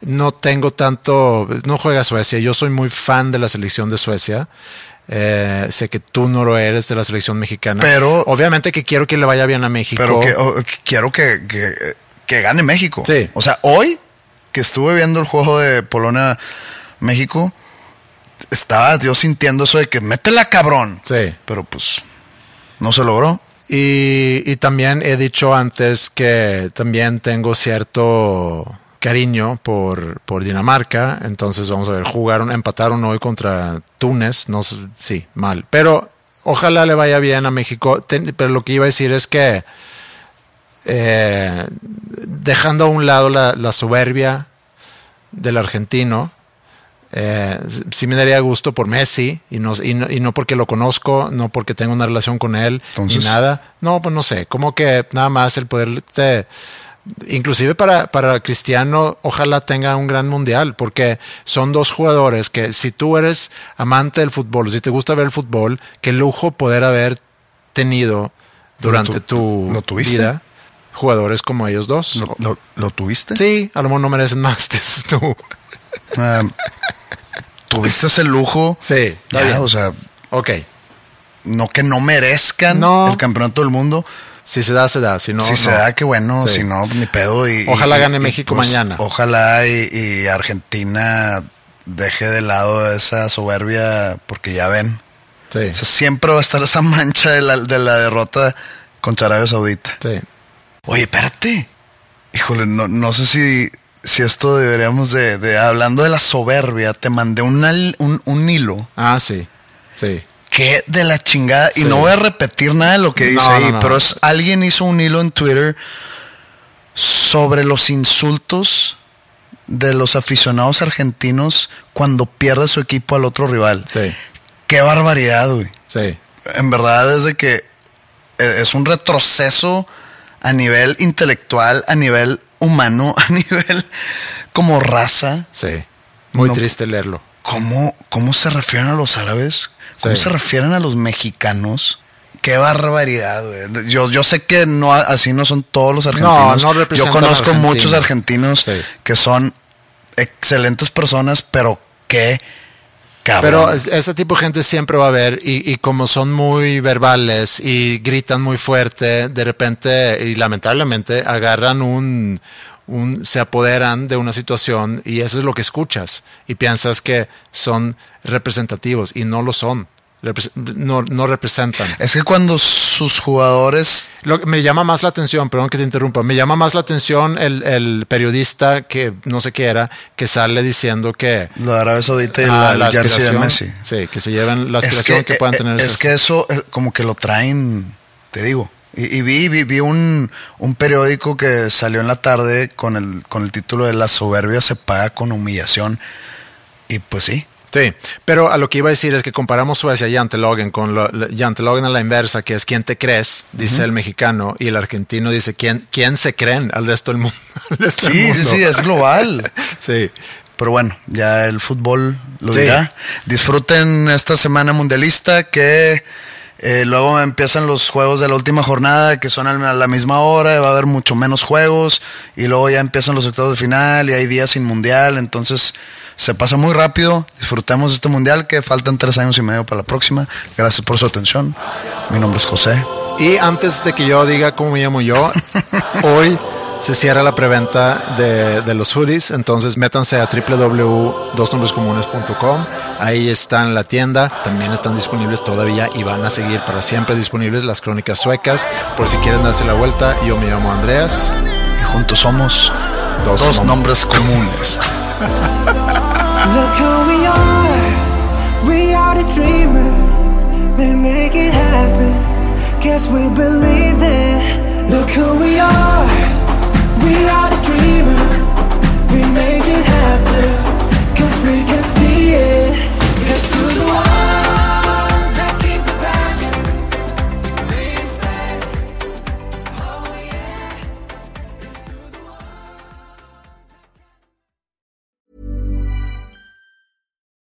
no tengo tanto, no juega Suecia, yo soy muy fan de la selección de Suecia. Eh, sé que tú no lo eres de la selección mexicana. Pero- obviamente que quiero que le vaya bien a México. Pero que, oh, que quiero que, que- que gane México. Sí. O sea, hoy que estuve viendo el juego de Polonia-México, estaba yo sintiendo eso de que métela cabrón. Sí. Pero pues no se logró. Y, también he dicho antes que también tengo cierto cariño por, por Dinamarca. Entonces vamos a ver, jugaron, empataron hoy contra Túnez. No, sí, mal. Pero ojalá le vaya bien a México. Pero lo que iba a decir es que eh, dejando a un lado la, la soberbia del argentino, eh, sí me daría gusto por Messi y no, y, no, y no porque lo conozco, no porque tengo una relación con él, Entonces- ni nada. No, pues no sé, como que nada más el poder, te- inclusive para, para Cristiano, ojalá tenga un gran mundial, porque son dos jugadores que si tú eres amante del fútbol, si te gusta ver el fútbol, qué lujo poder haber tenido durante Lo tu tu- lo tuviste. vida jugadores como ellos dos. ¿Lo, tuviste? Sí, a lo mejor no merecen más, <laughs> dices tú. Ah, Tuviste ese lujo. Sí, está Ya, bien. o sea, Ok. no que no merezcan No. el campeonato del mundo. Si se da, se da. Si no, si se da, qué bueno. Sí. Si no, ni pedo. Y, Ojalá y- gane y, México pues, mañana. Ojalá y, y Argentina deje de lado esa soberbia, porque ya ven. Sí, O sea, siempre va a estar esa mancha de la, de la derrota contra Arabia Saudita. sí. Oye, espérate. Híjole, no, no sé si, si esto deberíamos de, de- Hablando de la soberbia, te mandé un, un, un hilo Ah, sí. Sí. que de la chingada. Y no voy a repetir nada de lo que dice No, ahí, no, no. pero es, alguien hizo un hilo en Twitter sobre los insultos de los aficionados argentinos cuando pierde su equipo al otro rival. Sí, Qué barbaridad, güey. sí. En verdad es de que eh, es un retroceso a nivel intelectual, a nivel humano, <laughs> a nivel como raza. Sí. Muy No. triste leerlo. ¿Cómo, ¿Cómo se refieren a los árabes? ¿Cómo Sí. se refieren a los mexicanos? Qué barbaridad, güey. Yo, yo sé que no así no son todos los argentinos. no yo representan conozco muchos argentinos Sí. que son excelentes personas, pero qué Pero es- ese tipo de gente siempre va a haber y, como son muy verbales y gritan muy fuerte, de repente y lamentablemente agarran un, se apoderan de una situación y eso es lo que escuchas y piensas que son representativos y no lo son, no, no representan. es que cuando sus jugadores Lo que me llama más la atención, perdón que te interrumpa, me llama más la atención el, el periodista que no sé qué era, que sale diciendo que lo de Arabia Saudita y ah, la, jersey de Messi. Sí, que se lleven la Es aspiración que, puedan eh, tener. Es esas- que eso eh, como que lo traen, te digo. Y, y vi, vi, vi un, un periódico que salió en la tarde con el, con el título de La soberbia se paga con humillación. Y pues sí. Sí, pero a lo que iba a decir es que comparamos Suecia y Jantelogen con lo, Jantelogen a la inversa, que es quién te crees, dice el mexicano, y el argentino dice quién, quién se creen al resto del mundo. <laughs> resto del Sí, sí, mundo. sí, es global. <laughs> Sí, Pero bueno, ya el fútbol lo Sí. dirá. Disfruten esta semana mundialista que eh, luego empiezan los juegos de la última jornada que son a la misma hora, va a haber mucho menos juegos y luego ya empiezan los octavos de final y hay días sin mundial, entonces se pasa muy rápido. Disfrutemos este mundial que faltan tres años y medio para la próxima. Gracias por su atención. Mi nombre es José. Y antes de que yo diga cómo me llamo yo, <laughs> hoy se cierra la preventa de, de los hoodies, entonces métanse a www.dosnombrescomunes.com, ahí está en la tienda, también están disponibles todavía y van a seguir para siempre disponibles las crónicas suecas, por si quieren darse la vuelta, yo me llamo Andreas, Y juntos somos Dos dos, nom- nombres comunes. <laughs> Look who we are. We are the dreamers. We make it happen. Guess we believe it. Look who we are. We are the dreamers. We make it happen. Cause we can see it. Here's to the